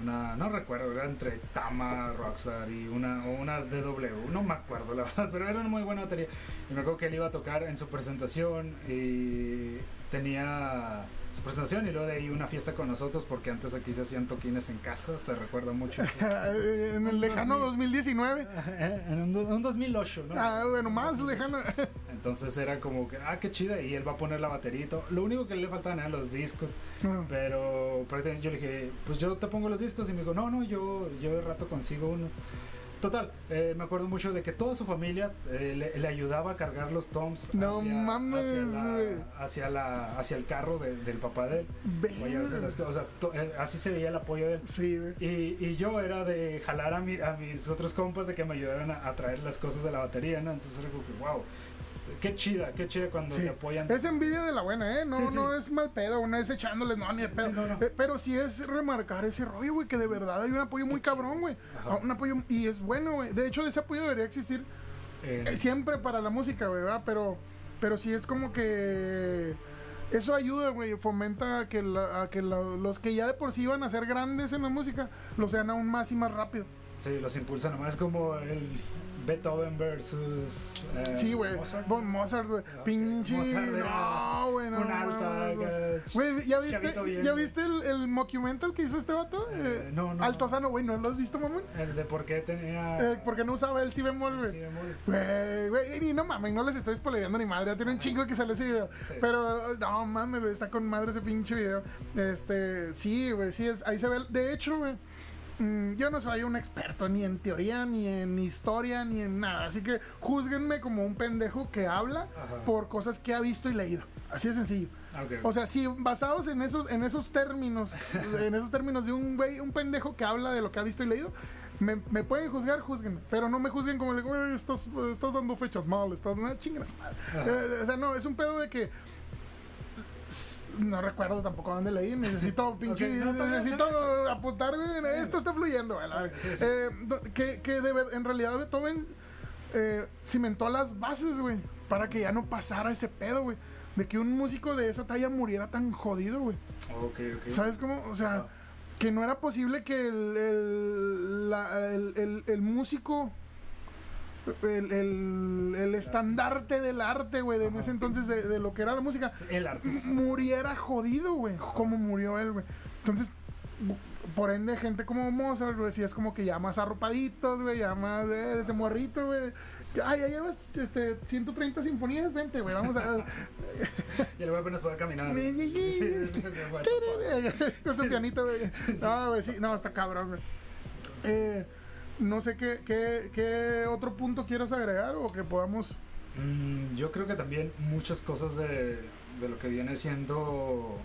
Una, no recuerdo, era entre Tama, Rockstar y una, una DW, no me acuerdo la verdad, pero era una muy buena batería. Y me acuerdo que él iba a tocar en su presentación y tenía su presentación y luego de ahí una fiesta con nosotros porque antes aquí se hacían toquines en casa, se recuerda mucho. en el lejano 2019. en un, do- un 2008, ¿no? Ah, bueno, más 2008. lejano. Entonces era como que, ah, qué chida, y él va a poner la batería y todo. Lo único que le faltaban eran los discos, pero prácticamente yo le dije, pues yo te pongo los discos, y me dijo, no, no, yo, yo de rato consigo unos. Total, eh, me acuerdo mucho de que toda su familia eh, le, le ayudaba a cargar los toms No hacia, mames, hacia, la, hacia, la- hacia el carro de- del papá de él. Las. O sea, to- eh, así se veía el apoyo de él. Sí. Y, y yo era de jalar a, mi- a mis otros compas de que me ayudaran a, a traer las cosas de la batería, ¿no? Entonces era como que, wow, qué chida, qué chida cuando Sí. te apoyan. Es envidia de la buena, ¿eh? No, Sí, sí. no es mal pedo, una vez echándoles, no, ni de pedo. Sí, no, no. Pero sí es remarcar ese rollo, güey, que de verdad hay un apoyo muy cabrón, güey. Ajá. Un apoyo, y es bueno, güey. De hecho, ese apoyo debería existir Eh, eh, siempre para la música, güey, ¿verdad? Pero, pero sí es como que eso ayuda, güey, fomenta a que, la- a que la- los que ya de por sí iban a ser grandes en la música, lo sean aún más y más rápido. sí, los impulsa nomás como el Beethoven versus. eh, Sí, güey. Mozart. Bon- Mozart, güey. Ok. Pinche. No, güey. No, un alta, no, no. Güey, ¿ya viste, bien, ¿ya viste el, el mockumental que hizo este vato? Eh, Eh, no, no. Altozano, güey, ¿no lo has visto, mamón? El de por qué tenía. Eh, porque no usaba el si bemol, güey. Güey, güey, y no mames, no les estoy spoileando ni madre, ya tiene un chingo que sale ese video. Sí. Pero, no mames, güey, está con madre ese pinche video. Este, sí, güey, sí, es, ahí se ve. De hecho, güey, yo no soy un experto ni en teoría, ni en historia, ni en nada. Así que juzguenme como un pendejo que habla Ajá. por cosas que ha visto y leído. Así de sencillo. O sea, sí, basados en esos, en esos términos, en esos términos de un güey, un pendejo que habla de lo que ha visto y leído, me, me pueden juzgar, juzguen, pero no me juzguen como, güey, estás, estás dando fechas mal, estás, no, chingas madre. Eh, o sea, no, es un pedo de que no recuerdo tampoco dónde leí, necesito pinche, no, bien, necesito está apuntar, esto está fluyendo. Sí, sí. Eh, que, que de ver- en realidad Beethoven eh, cimentó las bases, güey, para que ya no pasara ese pedo, güey. De que un músico de esa talla muriera tan jodido, güey. Ok, ok. ¿Sabes cómo? O sea, que no era posible que el, el, la- el- el- el músico, el, el- el estandarte del arte, güey, de en ese entonces de, de lo que era la música, El artista. muriera jodido, güey, como murió él, güey. Entonces, por ende, gente como Mozart, güey, sí es como que ya más arropaditos, güey, ya más eh, desde morrito, güey. Ay, ya llevas este, 130 sinfonías, vente, güey, vamos a... Y güey apenas puede caminar. Sí, sí. Con su pianito, güey. No, güey, sí, no, está cabrón, güey. Eh, no sé qué, qué, qué otro punto quieras agregar o que podamos. Mm, yo creo que también muchas cosas de, de lo que viene siendo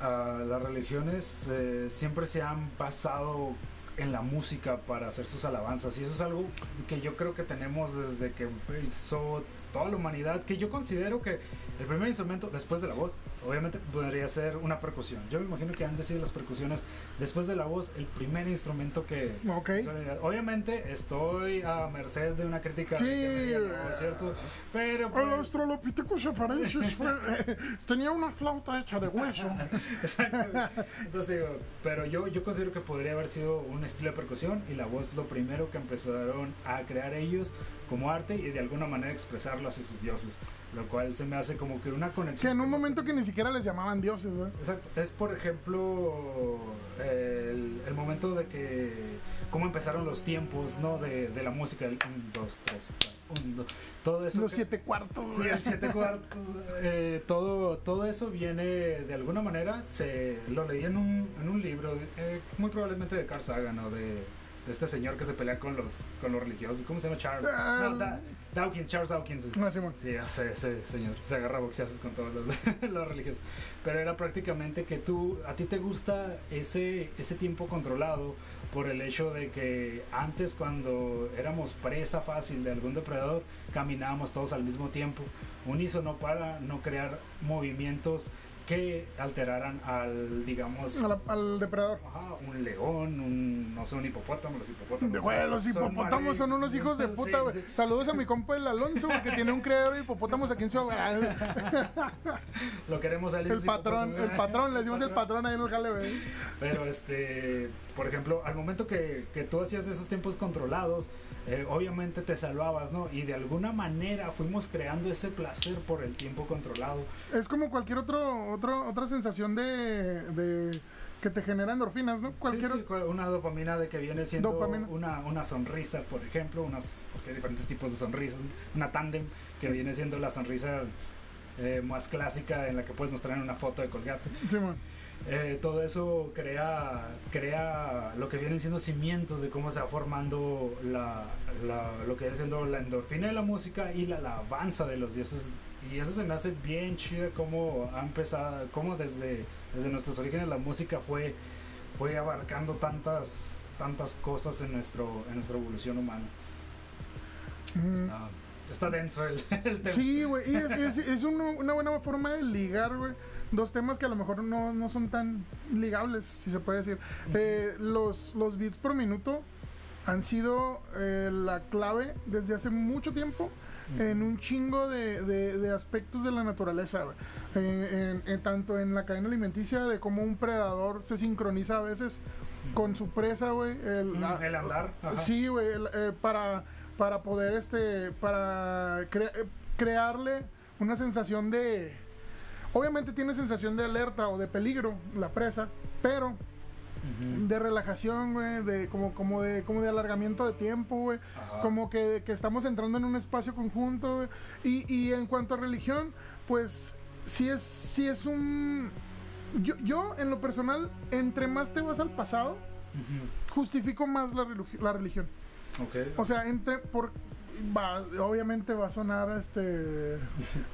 ah, las religiones eh, siempre se han basado en la música para hacer sus alabanzas y eso es algo que yo creo que tenemos desde que empezó toda la humanidad que yo considero que el primer instrumento después de la voz obviamente podría ser una percusión yo me imagino que han decidido las percusiones después de la voz el primer instrumento que. Obviamente estoy a merced de una crítica Sí. diga, no, ¿cierto? Pero El pues, Australopithecus afarensis fue- tenía una flauta hecha de hueso. exacto. Entonces digo, pero yo, yo considero que podría haber sido un estilo de percusión y la voz lo primero que empezaron a crear ellos como arte y de alguna manera expresarlo hacia sus dioses, lo cual se me hace como que una Sí, conexión. en un momento que ni siquiera les llamaban dioses, güey. Exacto. Es por ejemplo el, el momento de que cómo empezaron los tiempos, ¿no? De, de la música, el 1, 2, 3, 1, 2, todo eso. Los que- siete cuartos, Sí, el siete cuartos. eh, todo, todo eso viene de alguna manera. Se lo leí en un, en un libro, eh, muy probablemente de Carl Sagan o de, de este señor que se pelea con los, con los religiosos. ¿Cómo se llama? Charles. Ah. No, Da- Dawkins, Charles Dawkins. No, Simón. Sí, ese, señor se agarra boxeazos con todos los, los religiosos. Pero era prácticamente que tú, a ti te gusta ese, ese tiempo controlado por el hecho de que antes cuando éramos presa fácil de algún depredador, caminábamos todos al mismo tiempo, unísono para no crear movimientos que alteraran al, digamos, al depredador. ajá, un león, un, no sé, un hipopótamo, los hipopótamos. Los son hipopótamos son unos hijos de puta, güey. sí. Saludos a mi compa el Alonso, que tiene un criadero de hipopótamos aquí en su. Lo queremos a él El patrón, el patrón, le decimos el patrón ahí en el jale, güey. Pero este, por ejemplo, al momento que, que tú hacías esos tiempos controlados, eh, obviamente te salvabas, ¿no? Y de alguna manera fuimos creando ese placer por el tiempo controlado. Es como cualquier otro, otro, otra sensación de, de que te genera endorfinas, ¿no? Cualquier Sí, sí, una dopamina de que viene siendo Dopamina. una, una sonrisa, por ejemplo, unas, porque hay diferentes tipos de sonrisas, una tándem que viene siendo la sonrisa eh, más clásica en la que puedes mostrar en una foto de Colgate. Simón. Eh, todo eso crea, crea lo que vienen siendo cimientos de cómo se va formando la, la- lo que viene siendo la endorfina de la música y la alabanza de los dioses. Y eso se me hace bien chido cómo ha empezado, cómo desde, desde nuestros orígenes la música fue, fue abarcando tantas, tantas cosas en, nuestro, en nuestra evolución humana. Mm. Está, está denso el, el tema. Sí, güey, y es, es, es uno- una buena forma de ligar, güey. Dos temas que a lo mejor no, no son tan ligables, si se puede decir. Eh, los, los beats por minuto han sido eh, la clave desde hace mucho tiempo en un chingo de, de- de aspectos de la naturaleza. Eh, en- en- tanto en la cadena alimenticia de cómo un predador se sincroniza a veces con su presa, güey. El, Mm, el andar, ajá. Sí, güey, eh, para, para poder, este, para eh, crearle una sensación de... Obviamente tiene sensación de alerta o de peligro la presa, pero de relajación, güey, de como, como de como de alargamiento de tiempo, güey. Ajá. Como que, que estamos entrando en un espacio conjunto, güey. Y, y en cuanto a religión, pues sí es, sí es un... Yo, yo, en lo personal, entre más te vas al pasado, justifico más la, la religión. O sea, entre por va, obviamente va a sonar este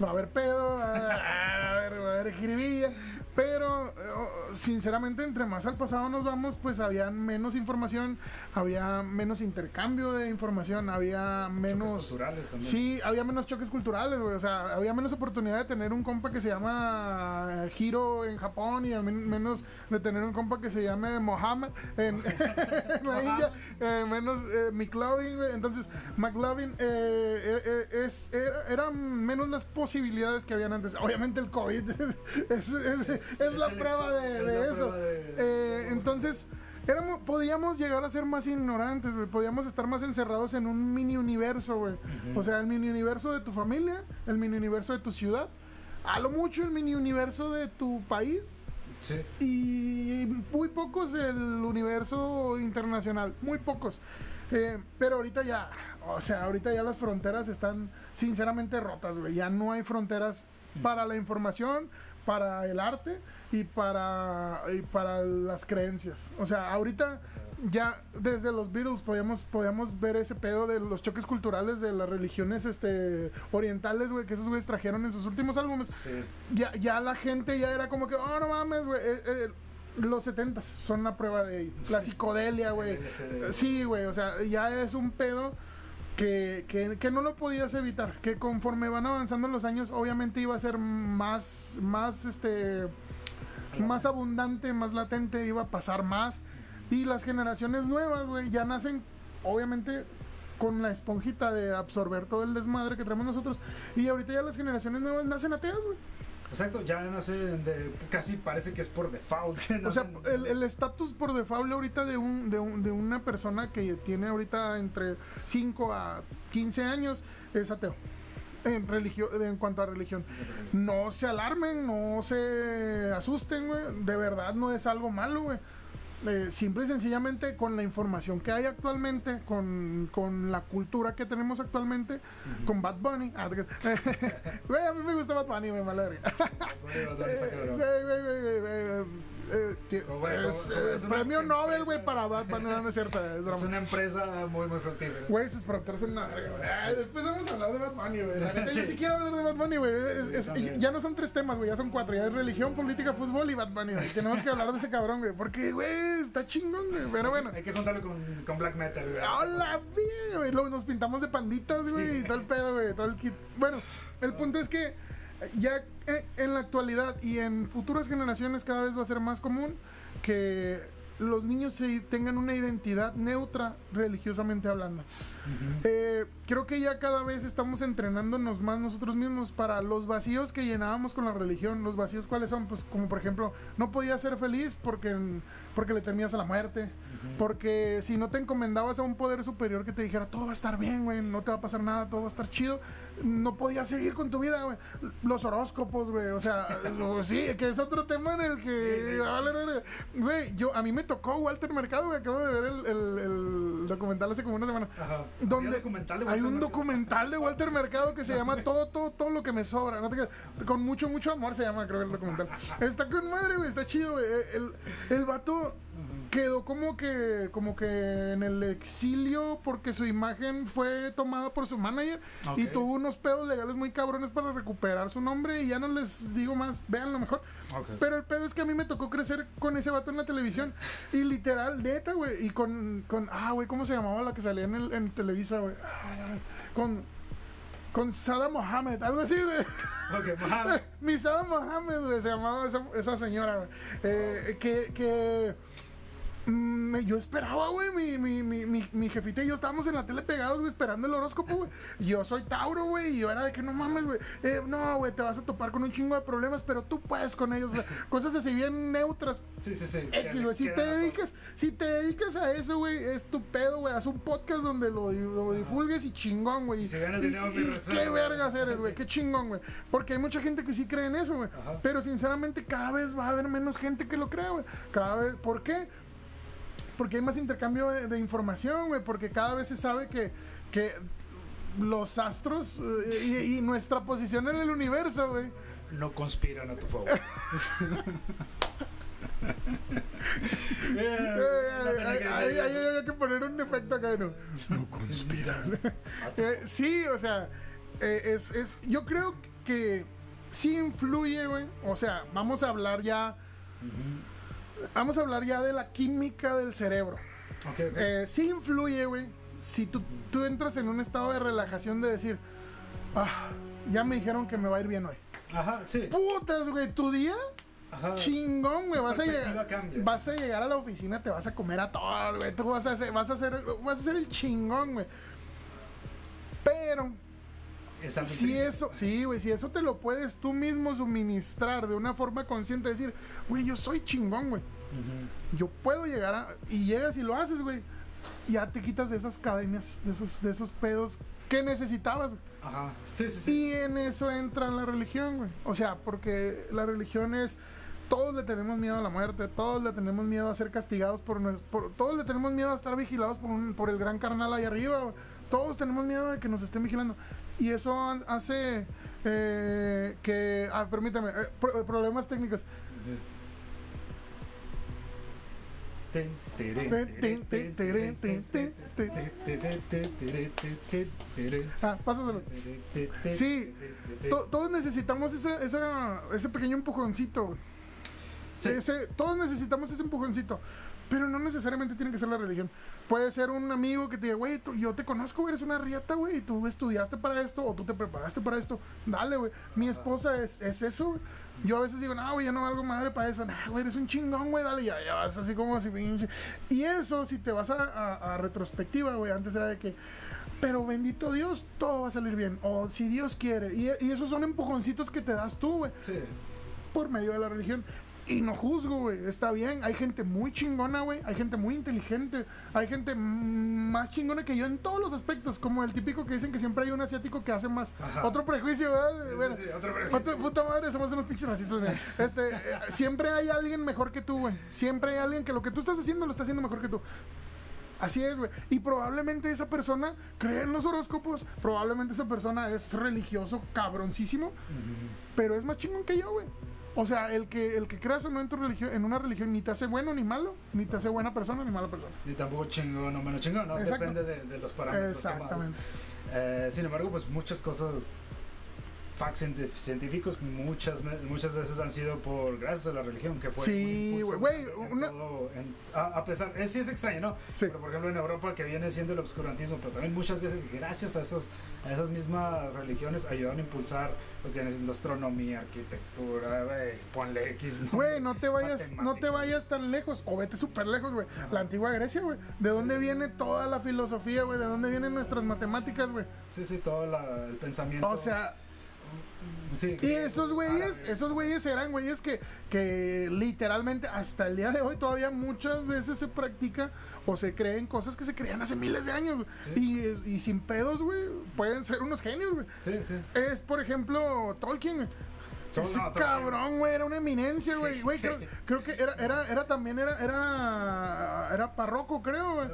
va a haber pedo, va a haber, va pero eh, oh, sinceramente entre más al pasado nos vamos, pues había menos información, había menos intercambio de información, había Choques menos culturales también. Sí, había menos choques culturales, güey. O sea, había menos oportunidad de tener un compa que se llama Hiro en Japón y menos de tener un compa que se llame Mohammed en, en la India. eh, menos eh, McLovin, güey. Entonces, McLovin eh, eh, eh, es, era- eran menos las posibilidades que habían antes. Obviamente el COVID es, es- es es la prueba de, es de la eso. prueba de- Eh, entonces... Éramos, podíamos llegar a ser más ignorantes, güey. Podíamos estar más encerrados en un mini universo, güey. O sea, el mini universo de tu familia, el mini universo de tu ciudad, a lo mucho el mini universo de tu país Sí. y muy pocos el universo internacional, muy pocos. Eh, pero ahorita ya, o sea, ahorita ya las fronteras están sinceramente rotas, güey. Ya no hay fronteras para la información, para el arte y para, y para las creencias. O sea, ahorita ya desde los Beatles podíamos, podíamos ver ese pedo de los choques culturales de las religiones este, orientales, güey, que esos güeyes trajeron en sus últimos álbumes Sí. ya, ya la gente ya era como que, oh, no mames, güey. eh, eh, los 70 son la prueba de ello. La psicodelia, güey. Sí, güey, o sea, ya es un pedo que, que, que no lo podías evitar. Que conforme van avanzando los años, obviamente iba a ser más, más, este, más abundante, más latente, iba a pasar más. Y las generaciones nuevas, güey, ya nacen, obviamente, con la esponjita de absorber todo el desmadre que traemos nosotros. Y ahorita ya las generaciones nuevas nacen ateas, güey. Exacto, ya nacen de, casi parece que es por default. O sea, el el estatus por default ahorita de, un, de, un- de una persona que tiene ahorita entre 5 a 15 años es ateo. En, religio, en cuanto a religión. No se alarmen, no se asusten, güey. De verdad no es algo malo, güey. Eh, simple y sencillamente con la información que hay actualmente, con, con la cultura que tenemos actualmente, con Bad Bunny. Ah, Güey, a mí me gusta Bad Bunny, me mala eh, es- es es una premio Nobel, güey, empresa. para Bunny, no, no es cierto, es Es broma. una empresa muy, muy fructífera. Güey, sus productores son una verga, güey. Ay, Después vamos a hablar de Bad Bunny, güey. La neta, yo Sí. sí quiero hablar de Bad Bunny, güey. Es- es- también. ya no son tres temas, güey, ya son cuatro. Ya es religión, política, fútbol y Bad Bunny, güey. Tenemos que hablar de ese cabrón, güey. Porque, güey, está chingón, güey. Pero bueno. Hay que juntarlo con, con Black Metal, güey. ¡Hola, bien, güey! Luego nos pintamos de panditas, güey, y todo el pedo, güey, todo el kit. Bueno, el punto es que ya en la actualidad y en futuras generaciones cada vez va a ser más común que los niños se tengan una identidad neutra religiosamente hablando. Eh, creo que ya cada vez estamos entrenándonos más nosotros mismos para los vacíos que llenábamos con la religión. Los vacíos cuáles son, pues como por ejemplo, no podías ser feliz porque, porque le temías a la muerte. Porque si no te encomendabas a un poder superior que te dijera todo va a estar bien, güey, no te va a pasar nada, todo va a estar chido, no podías seguir con tu vida, güey. Los horóscopos, güey, o sea, sí, que es otro tema en el que, güey, yo a mí me tocó Walter Mercado, güey, acabo de ver el, el- el documental hace como una semana. Ajá. Donde de hay un documental de Walter Mercado que se llama todo, todo, todo lo que me sobra. ¿no? Con mucho, mucho amor se llama, creo que el documental. Está con madre, güey, está chido, güey. El, el vato quedó como que, como que en el exilio porque su imagen fue tomada por su manager y tuvo unos pedos legales muy cabrones para recuperar su nombre y ya no les digo más, vean lo mejor. Pero el pedo es que a mí me tocó crecer con ese vato en la televisión. Y literal, neta, güey. Y con, con. Ah, güey, ¿cómo se llamaba la que salía en, el, en Televisa, güey? Ah, con. Con Sada Mohamed, algo así, güey. Ok, Mohamed. Mi Sada Mohamed, güey, se llamaba esa, esa señora, güey. Eh, que. que mm, yo esperaba, güey, mi, mi, mi, mi, jefita y yo estábamos en la tele pegados, güey, esperando el horóscopo, güey. Yo soy Tauro, güey, y yo era de que no mames, güey. Eh, no, güey, te vas a topar con un chingo de problemas, pero tú puedes con ellos. o sea, cosas así bien neutras, Sí, sí, sí. X, güey. Si te dedicas, si te dedicas a eso, güey, es tu pedo, güey. Haz un podcast donde lo, lo divulgues y chingón, güey. Y si ganas dinero, mi Qué vergas eres, güey. Sí. Qué chingón, güey. Porque hay mucha gente que sí cree en eso, güey. Pero sinceramente cada vez va a haber menos gente que lo crea, güey. Cada vez, ¿por qué? Porque hay más intercambio de, de información, güey. Porque cada vez se sabe que, que los astros eh, y, y nuestra posición en el universo, güey. No conspiran a tu favor. Eh, hay, que poner un efecto acá, ¿no? No conspiran. Eh, sí, o sea, eh, es, es, yo creo que sí influye, güey. O sea, vamos a hablar ya, vamos a hablar ya de la química del cerebro. Ok, ok. Eh, sí influye, güey. Si tú, tú entras en un estado de relajación de decir, ah, ya me dijeron que me va a ir bien hoy. Ajá, sí. Putas, güey, tu día Ajá. chingón, güey. Vas a llegar, cambia. vas a llegar a la oficina, te vas a comer a todos, güey. Tú vas a hacer, vas a hacer, vas a hacer el chingón, güey. Pero Es algo si eso, sí, güey, si eso te lo puedes tú mismo suministrar de una forma consciente, decir, güey, yo soy chingón, güey. Yo puedo llegar a. Y llegas y lo haces, güey. Ya te quitas de esas cadenas, de esos, de esos pedos que necesitabas, güey. Ajá. Sí, sí, sí. Y en eso entra la religión, güey. O sea, porque la religión es. Todos le tenemos miedo a la muerte, todos le tenemos miedo a ser castigados por, todos le tenemos miedo a estar vigilados por, un- por el gran carnal ahí arriba. Todos tenemos miedo de que nos estén vigilando. Y eso ha- hace eh, que. Ah, permítame, eh, pro- problemas técnicos. Ah, pásaselo. Sí, To- todos necesitamos esa, esa- ese pequeño empujoncito. güey. Sí. Ese- todos necesitamos ese empujoncito. Pero no necesariamente tiene que ser la religión. Puede ser un amigo que te diga, güey, yo te conozco, eres una riata, güey, y tú estudiaste para esto o tú te preparaste para esto. Dale, güey. Mi esposa es, es eso. Yo a veces digo, no, güey, yo no valgo madre para eso. Nah, güey, eres un chingón, güey, dale, ya, ya vas así como así, pinche. Y eso, si te vas a, a- a retrospectiva, güey, antes era de que Pero bendito Dios, todo va a salir bien. O si Dios quiere. Y, y esos son empujoncitos que te das tú, güey. Sí. Por medio de la religión. Y no juzgo, güey. Está bien. Hay gente muy chingona, güey. Hay gente muy inteligente. Hay gente más chingona que yo en todos los aspectos. Como el típico que dicen que siempre hay un asiático que hace más. Ajá. Otro prejuicio, ¿verdad? Sí, Bueno, sí, sí, otro prejuicio. Puta, puta madre, somos unos pinches racistas, güey. Este, eh, siempre hay alguien mejor que tú, güey. Siempre hay alguien que lo que tú estás haciendo lo está haciendo mejor que tú. Así es, güey. Y probablemente esa persona cree en los horóscopos. Probablemente esa persona es religioso, cabroncísimo. Pero es más chingón que yo, güey. O sea, el que, el que creas o no en, tu religión, en una religión ni te hace bueno ni malo, ni te hace buena persona ni mala persona. Ni tampoco chingón o menos chingón, ¿no? Exacto. Depende de, de los parámetros tomados. Exactamente. Eh, sin embargo, pues muchas cosas, facts científicos, muchas muchas veces han sido por gracias a la religión, que fue Sí, güey, a, a pesar, es, sí es extraño, ¿no? Sí. Pero por ejemplo en Europa que viene siendo el obscurantismo, pero también muchas veces gracias a esas, a esas mismas religiones ayudaron a impulsar lo que viene siendo astronomía, arquitectura, güey, ponle X. Güey, no te vayas, no te vayas tan lejos, o vete súper lejos, güey. La antigua Grecia, güey. ¿De dónde viene toda la filosofía, güey? ¿De dónde vienen nuestras matemáticas, güey? Sí, sí, todo la- el pensamiento. O sea, sí, y esos güeyes, esos güeyes eran güeyes que, que literalmente hasta el día de hoy todavía muchas veces se practica o se creen cosas que se creían hace miles de años. Y, y sin pedos, güey, pueden ser unos genios, güey. Sí, sí. Es, por ejemplo, Tolkien, Ese cabrón, güey, era una eminencia, güey. Sí. creo, creo que era, era, era también, era, era, era parroco, creo, güey.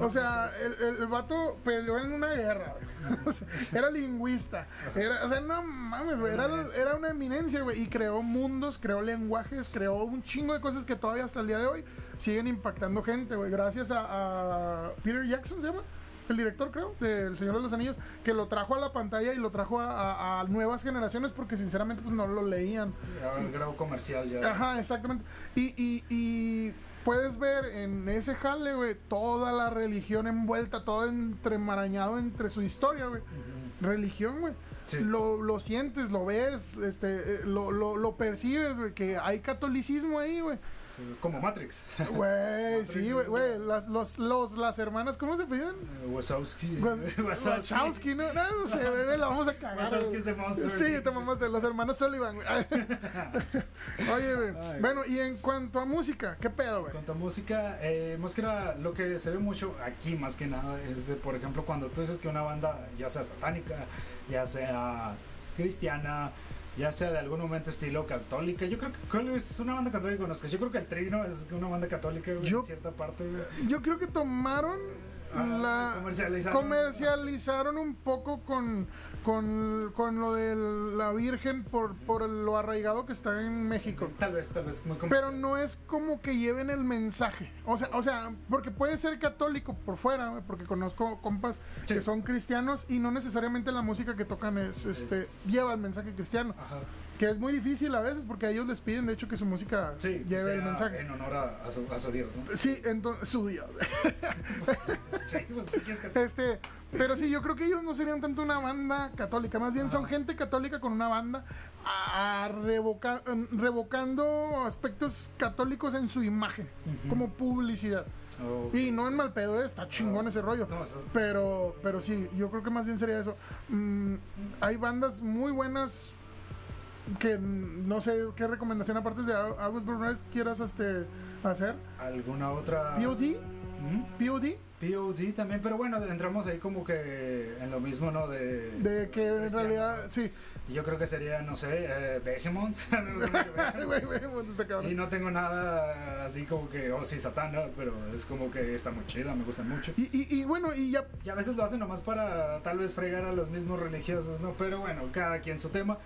O sea, el, el, vato peleó en una guerra, güey. O sea, era lingüista. Era, o sea, no mames, güey. Era, era una eminencia, güey. Y creó mundos, creó lenguajes, creó un chingo de cosas que todavía hasta el día de hoy siguen impactando gente, güey. Gracias a, a Peter Jackson, ¿se llama? El director, creo, del Señor de los Anillos, que lo trajo a la pantalla y lo trajo a, a- a nuevas generaciones porque sinceramente pues no lo leían. El grado comercial ya. Ajá, exactamente. Y, y, y puedes ver en ese jale, güey, toda la religión envuelta, todo entremarañado entre su historia, güey. Religión, güey. Sí. Lo, lo sientes, lo ves, este, eh, lo, lo, lo percibes, güey, que hay catolicismo ahí, güey. Sí, como Matrix. Güey, sí, güey, las, los, los, las hermanas, ¿cómo se piden? Eh, Wazowski. Waz- ¿no? No, no sé, güey, la vamos a cagar. Wazowski es de Monsters. Sí, te mamaste, los hermanos Sullivan, güey. Oye, güey. Bueno, y en cuanto a música, ¿qué pedo, güey? Cuanto a música, eh, más que nada, lo que se ve mucho aquí, más que nada, es de, por ejemplo, cuando tú dices que una banda, ya sea satánica, ya sea cristiana, ya sea de algún momento estilo católica, yo creo que ¿cuál es una banda católica que conozcas? Yo creo que el Trino es una banda católica, Yo- en cierta parte. Yo creo que tomaron Ah, la. comercializaron. Comercializaron un poco con, con, con lo de la Virgen por, por lo arraigado que está en México. Tal vez, tal vez muy Pero no es como que lleven el mensaje. O sea, o sea, porque puede ser católico por fuera, porque conozco compas Sí. que son cristianos y no necesariamente la música que tocan es, este, Es- lleva el mensaje cristiano. Ajá. Que es muy difícil a veces porque a ellos les piden, de hecho, que su música Sí, lleve el sea mensaje. En honor a, a su, a su Dios, ¿no? Sí, entonces, su Dios. Pues, sí, pues, ¿qué quieres que- Este, pero sí, yo creo que ellos no serían tanto una banda católica, más bien son gente católica con una banda revoca- em, revocando aspectos católicos en su imagen, como publicidad. Oh, Y no en mal pedo, eh, está chingón ese rollo. no, eso es- Pero, pero sí, yo creo que más bien sería eso. Mm, hay bandas muy buenas que mm, no sé qué recomendación aparte de August Burns quieras este, hacer. ¿Alguna otra? POD, Ujú. POD, POD también, pero bueno, entramos ahí como que en lo mismo, ¿no? De, de que en realidad, sí. Yo creo que sería, no sé, eh, Behemoth. Gusta y no tengo nada así como que, oh sí, Satán, ¿no? pero es como que está muy chida, me gustan mucho. Y, y, y bueno, y ya, Y a veces lo hacen nomás para tal vez fregar a los mismos religiosos, ¿no? Pero bueno, cada quien su tema.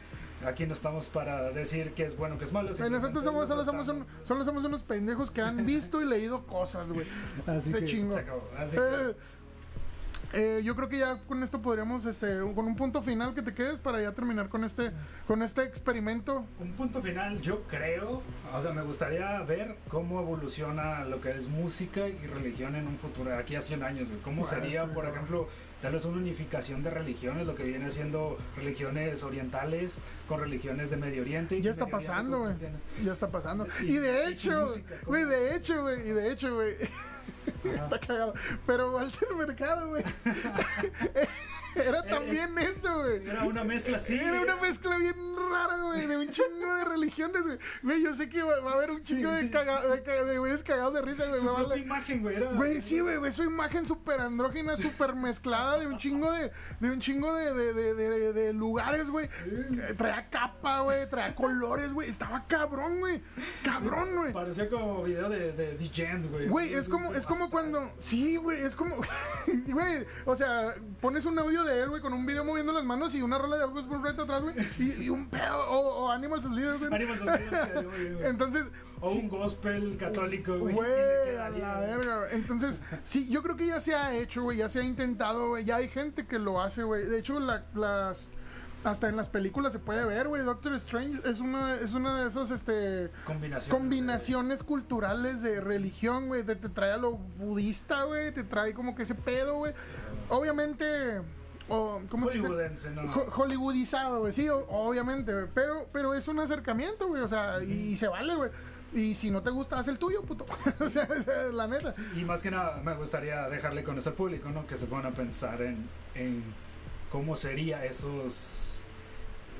Aquí no estamos para decir que es bueno, que es malo. nosotros somos, solo, lo somos un- solo somos unos pendejos que han visto y leído cosas, güey. Así Se que se acabó. Así Eh, que- eh, yo creo que ya con esto podríamos, este, con un punto final que te quedes para ya terminar con este, con este experimento. Un punto final, yo creo, o sea, me gustaría ver cómo evoluciona lo que es música y religión en un futuro, aquí a 100 años, güey. ¿Cómo Bueno, sería, sí, por claro. ejemplo, tal vez una unificación de religiones, lo que viene siendo religiones orientales con religiones de Medio Oriente? Ya está Medio pasando, güey. Ya está pasando. Y- de hecho, güey, de hecho, güey, y de hecho, güey. Está cagado. Pero Walter Mercado, güey. Era también eso, güey. Era una mezcla así. Era una mezcla bien rara, güey, de un chingo de religiones, güey. Güey, yo sé que va, va a haber un chingo Sí, de, caga- de, güeyes cagados de risa, güey. Su propia vale. imagen, güey. Era... Güey, sí, güey, güey, su imagen súper andrógina, súper mezclada de un chingo de, de un chingo de, de, de, lugares, güey. Eh, Traía capa, güey, traía colores, güey. Estaba cabrón, güey. Cabrón, güey. Parecía como video de, de The güey. Güey, es como, es como cuando. Sí, güey, es como. Güey, o sea, pones un audio de él, güey, con un video moviendo las manos y una rola de August Burns atrás, güey. Y, y un pedo. O, o Animals as Leaders, güey. Animals as Leaders. Entonces. O un gospel católico, güey. Güey, a la verga, güey. Entonces, sí, yo creo que ya se ha hecho, güey, ya se ha intentado, güey. Ya hay gente que lo hace, güey. De hecho, la- las. Hasta en las películas se puede ver, güey. Doctor Strange es una, es una de esos, este. Combinaciones. Combinaciones culturales de religión, güey. Te, te trae a lo budista, güey. Te trae como que ese pedo, güey. Obviamente. O, ¿Cómo? Hollywoodense, ¿no? Ho- Hollywoodizado, güey. Sí, obviamente, güey. Pero, pero es un acercamiento, güey. O sea, y, y se vale, güey. Y si no te gusta, haz el tuyo, puto. o sea, la neta. Y más que nada, me gustaría dejarle con eso al público, ¿no? Que se pongan a pensar en, en cómo sería esos.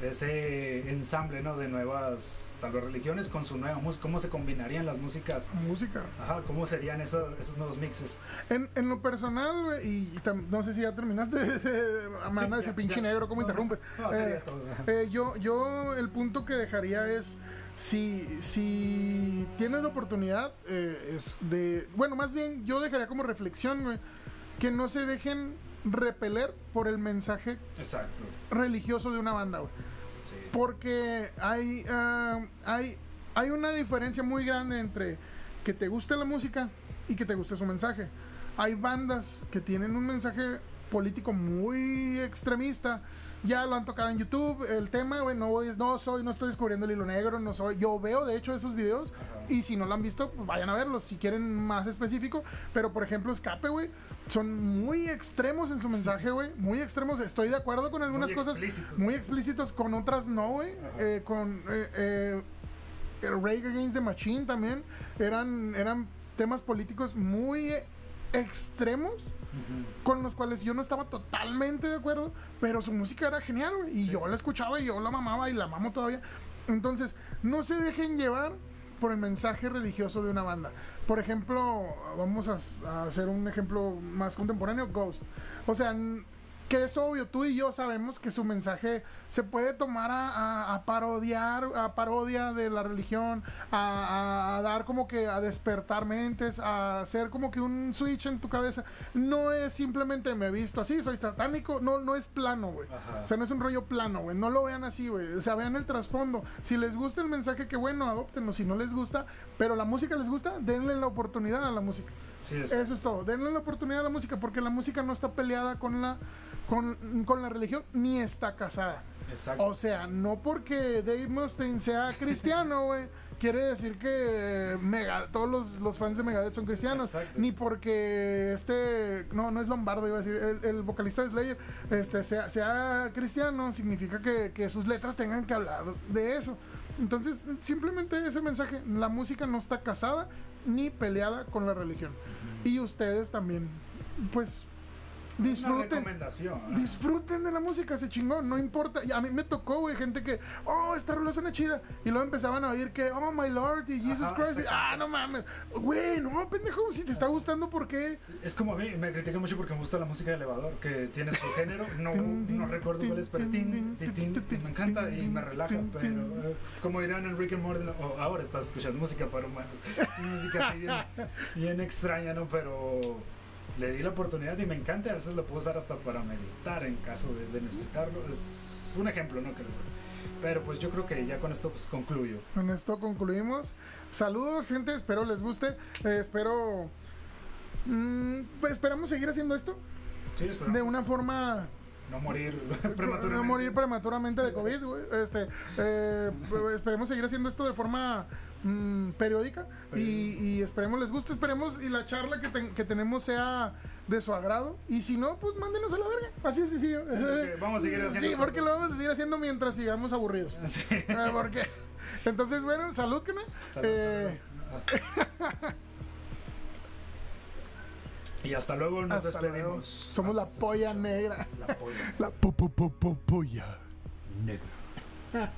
ese ensamble, ¿no? De nuevas, tal vez religiones con su nueva música. ¿Cómo se combinarían las músicas? Música. Ajá, ¿cómo serían esos, esos nuevos mixes? En, en lo personal, y, y tam- no sé si ya terminaste, me van a decir ya, pinche ya. negro, ¿cómo No, interrumpes? no, sería Eh, todo. eh, yo, yo, el punto que dejaría es, si, si tienes la oportunidad eh, es de, bueno, más bien yo dejaría como reflexión, que no se dejen repeler por el mensaje Exacto. religioso de una banda, güey. Porque hay, ah, hay, hay una diferencia muy grande entre que te guste la música y que te guste su mensaje. Hay bandas que tienen un mensaje político muy extremista. Ya lo han tocado en YouTube. El tema, güey, no, no soy, no estoy descubriendo el hilo negro, no soy. Yo veo, de hecho, esos videos. Ajá. Y si no lo han visto, pues vayan a verlos si quieren más específico. Pero por ejemplo, Escape, güey, son muy extremos en su mensaje, güey. Muy extremos. Estoy de acuerdo con algunas Muy cosas. explícitos. Muy explícitos, con otras no, güey. Eh, con eh, eh, Rage Against the Machine también. Eran, eran temas políticos muy extremos con los cuales yo no estaba totalmente de acuerdo, pero su música era genial, güey. Y Sí. yo la escuchaba y yo la mamaba y la mamo todavía. Entonces, no se dejen llevar por el mensaje religioso de una banda. Por ejemplo, vamos a, a hacer un ejemplo más contemporáneo, Ghost. O sea, que es obvio, tú y yo sabemos que su mensaje se puede tomar a, a- a parodiar, a parodia de la religión, a, dar como que a despertar mentes, a hacer como que un switch en tu cabeza. No es simplemente me he visto así, soy satánico, no, no es plano, güey. O sea, no es un rollo plano, güey. No lo vean así, güey. O sea, vean el trasfondo. Si les gusta el mensaje, qué bueno, adoptenlo. Si no les gusta, pero la música les gusta, denle la oportunidad a la música. Sí, es- Eso es todo. Denle la oportunidad a la música porque la música no está peleada con la, con, con la religión ni está casada. exacto. O sea, no porque Dave Mustaine sea cristiano, güey, quiere decir que Mega, todos los, los fans de Megadeth son cristianos. Exacto. Ni porque este, no, no es Lombardo, iba a decir, el, el vocalista de Slayer este, sea, sea cristiano, significa que, que sus letras tengan que hablar de eso. Entonces, simplemente ese mensaje, la música no está casada ni peleada con la religión. Y ustedes también, pues, disfruten. ¿no? Disfruten de la música, se chingó, no importa. Y a mí me tocó, güey, gente que, oh, esta rola suena chida. Y luego empezaban a oír que, oh, my lord, y Jesus Ajá, Christ. y, ah, no mames. Güey, no, pendejo, si te está gustando, ¿por qué? Es como a mí, me critican mucho porque me gusta la música de elevador, que tiene su género, no, no recuerdo cuál es, pero es tin, tin, tin, me encanta y me relaja, pero eh, como dirán en Rick and Morty, no, oh, ahora estás escuchando música para humanos, música así bien, bien extraña, ¿no? Pero le di la oportunidad y me encanta, a veces lo puedo usar hasta para meditar en caso de, de necesitarlo, es un ejemplo, ¿no? Que les doy. Pero pues yo creo que ya con esto pues concluyo. Con esto concluimos. Saludos, gente, espero les guste. Eh, espero. mm, esperamos seguir haciendo esto Sí, esperamos de una forma no morir prematuramente. No morir prematuramente de COVID, güey. Este, eh, esperemos seguir haciendo esto de forma mm, periódica y, y esperemos les guste, esperemos y la charla que, que tenemos sea de su agrado y si no, pues mándenos a la verga. Así es sencillo. porque vamos a seguir haciendo Sí, porque lo vamos a seguir haciendo mientras sigamos aburridos. Sí. Eh, ¿Por qué? Entonces, bueno, salud, que Salud, Eh. Y hasta luego nos Hasta luego. despedimos. Somos la polla negra. La polla La po, po, po, po- polla. negra.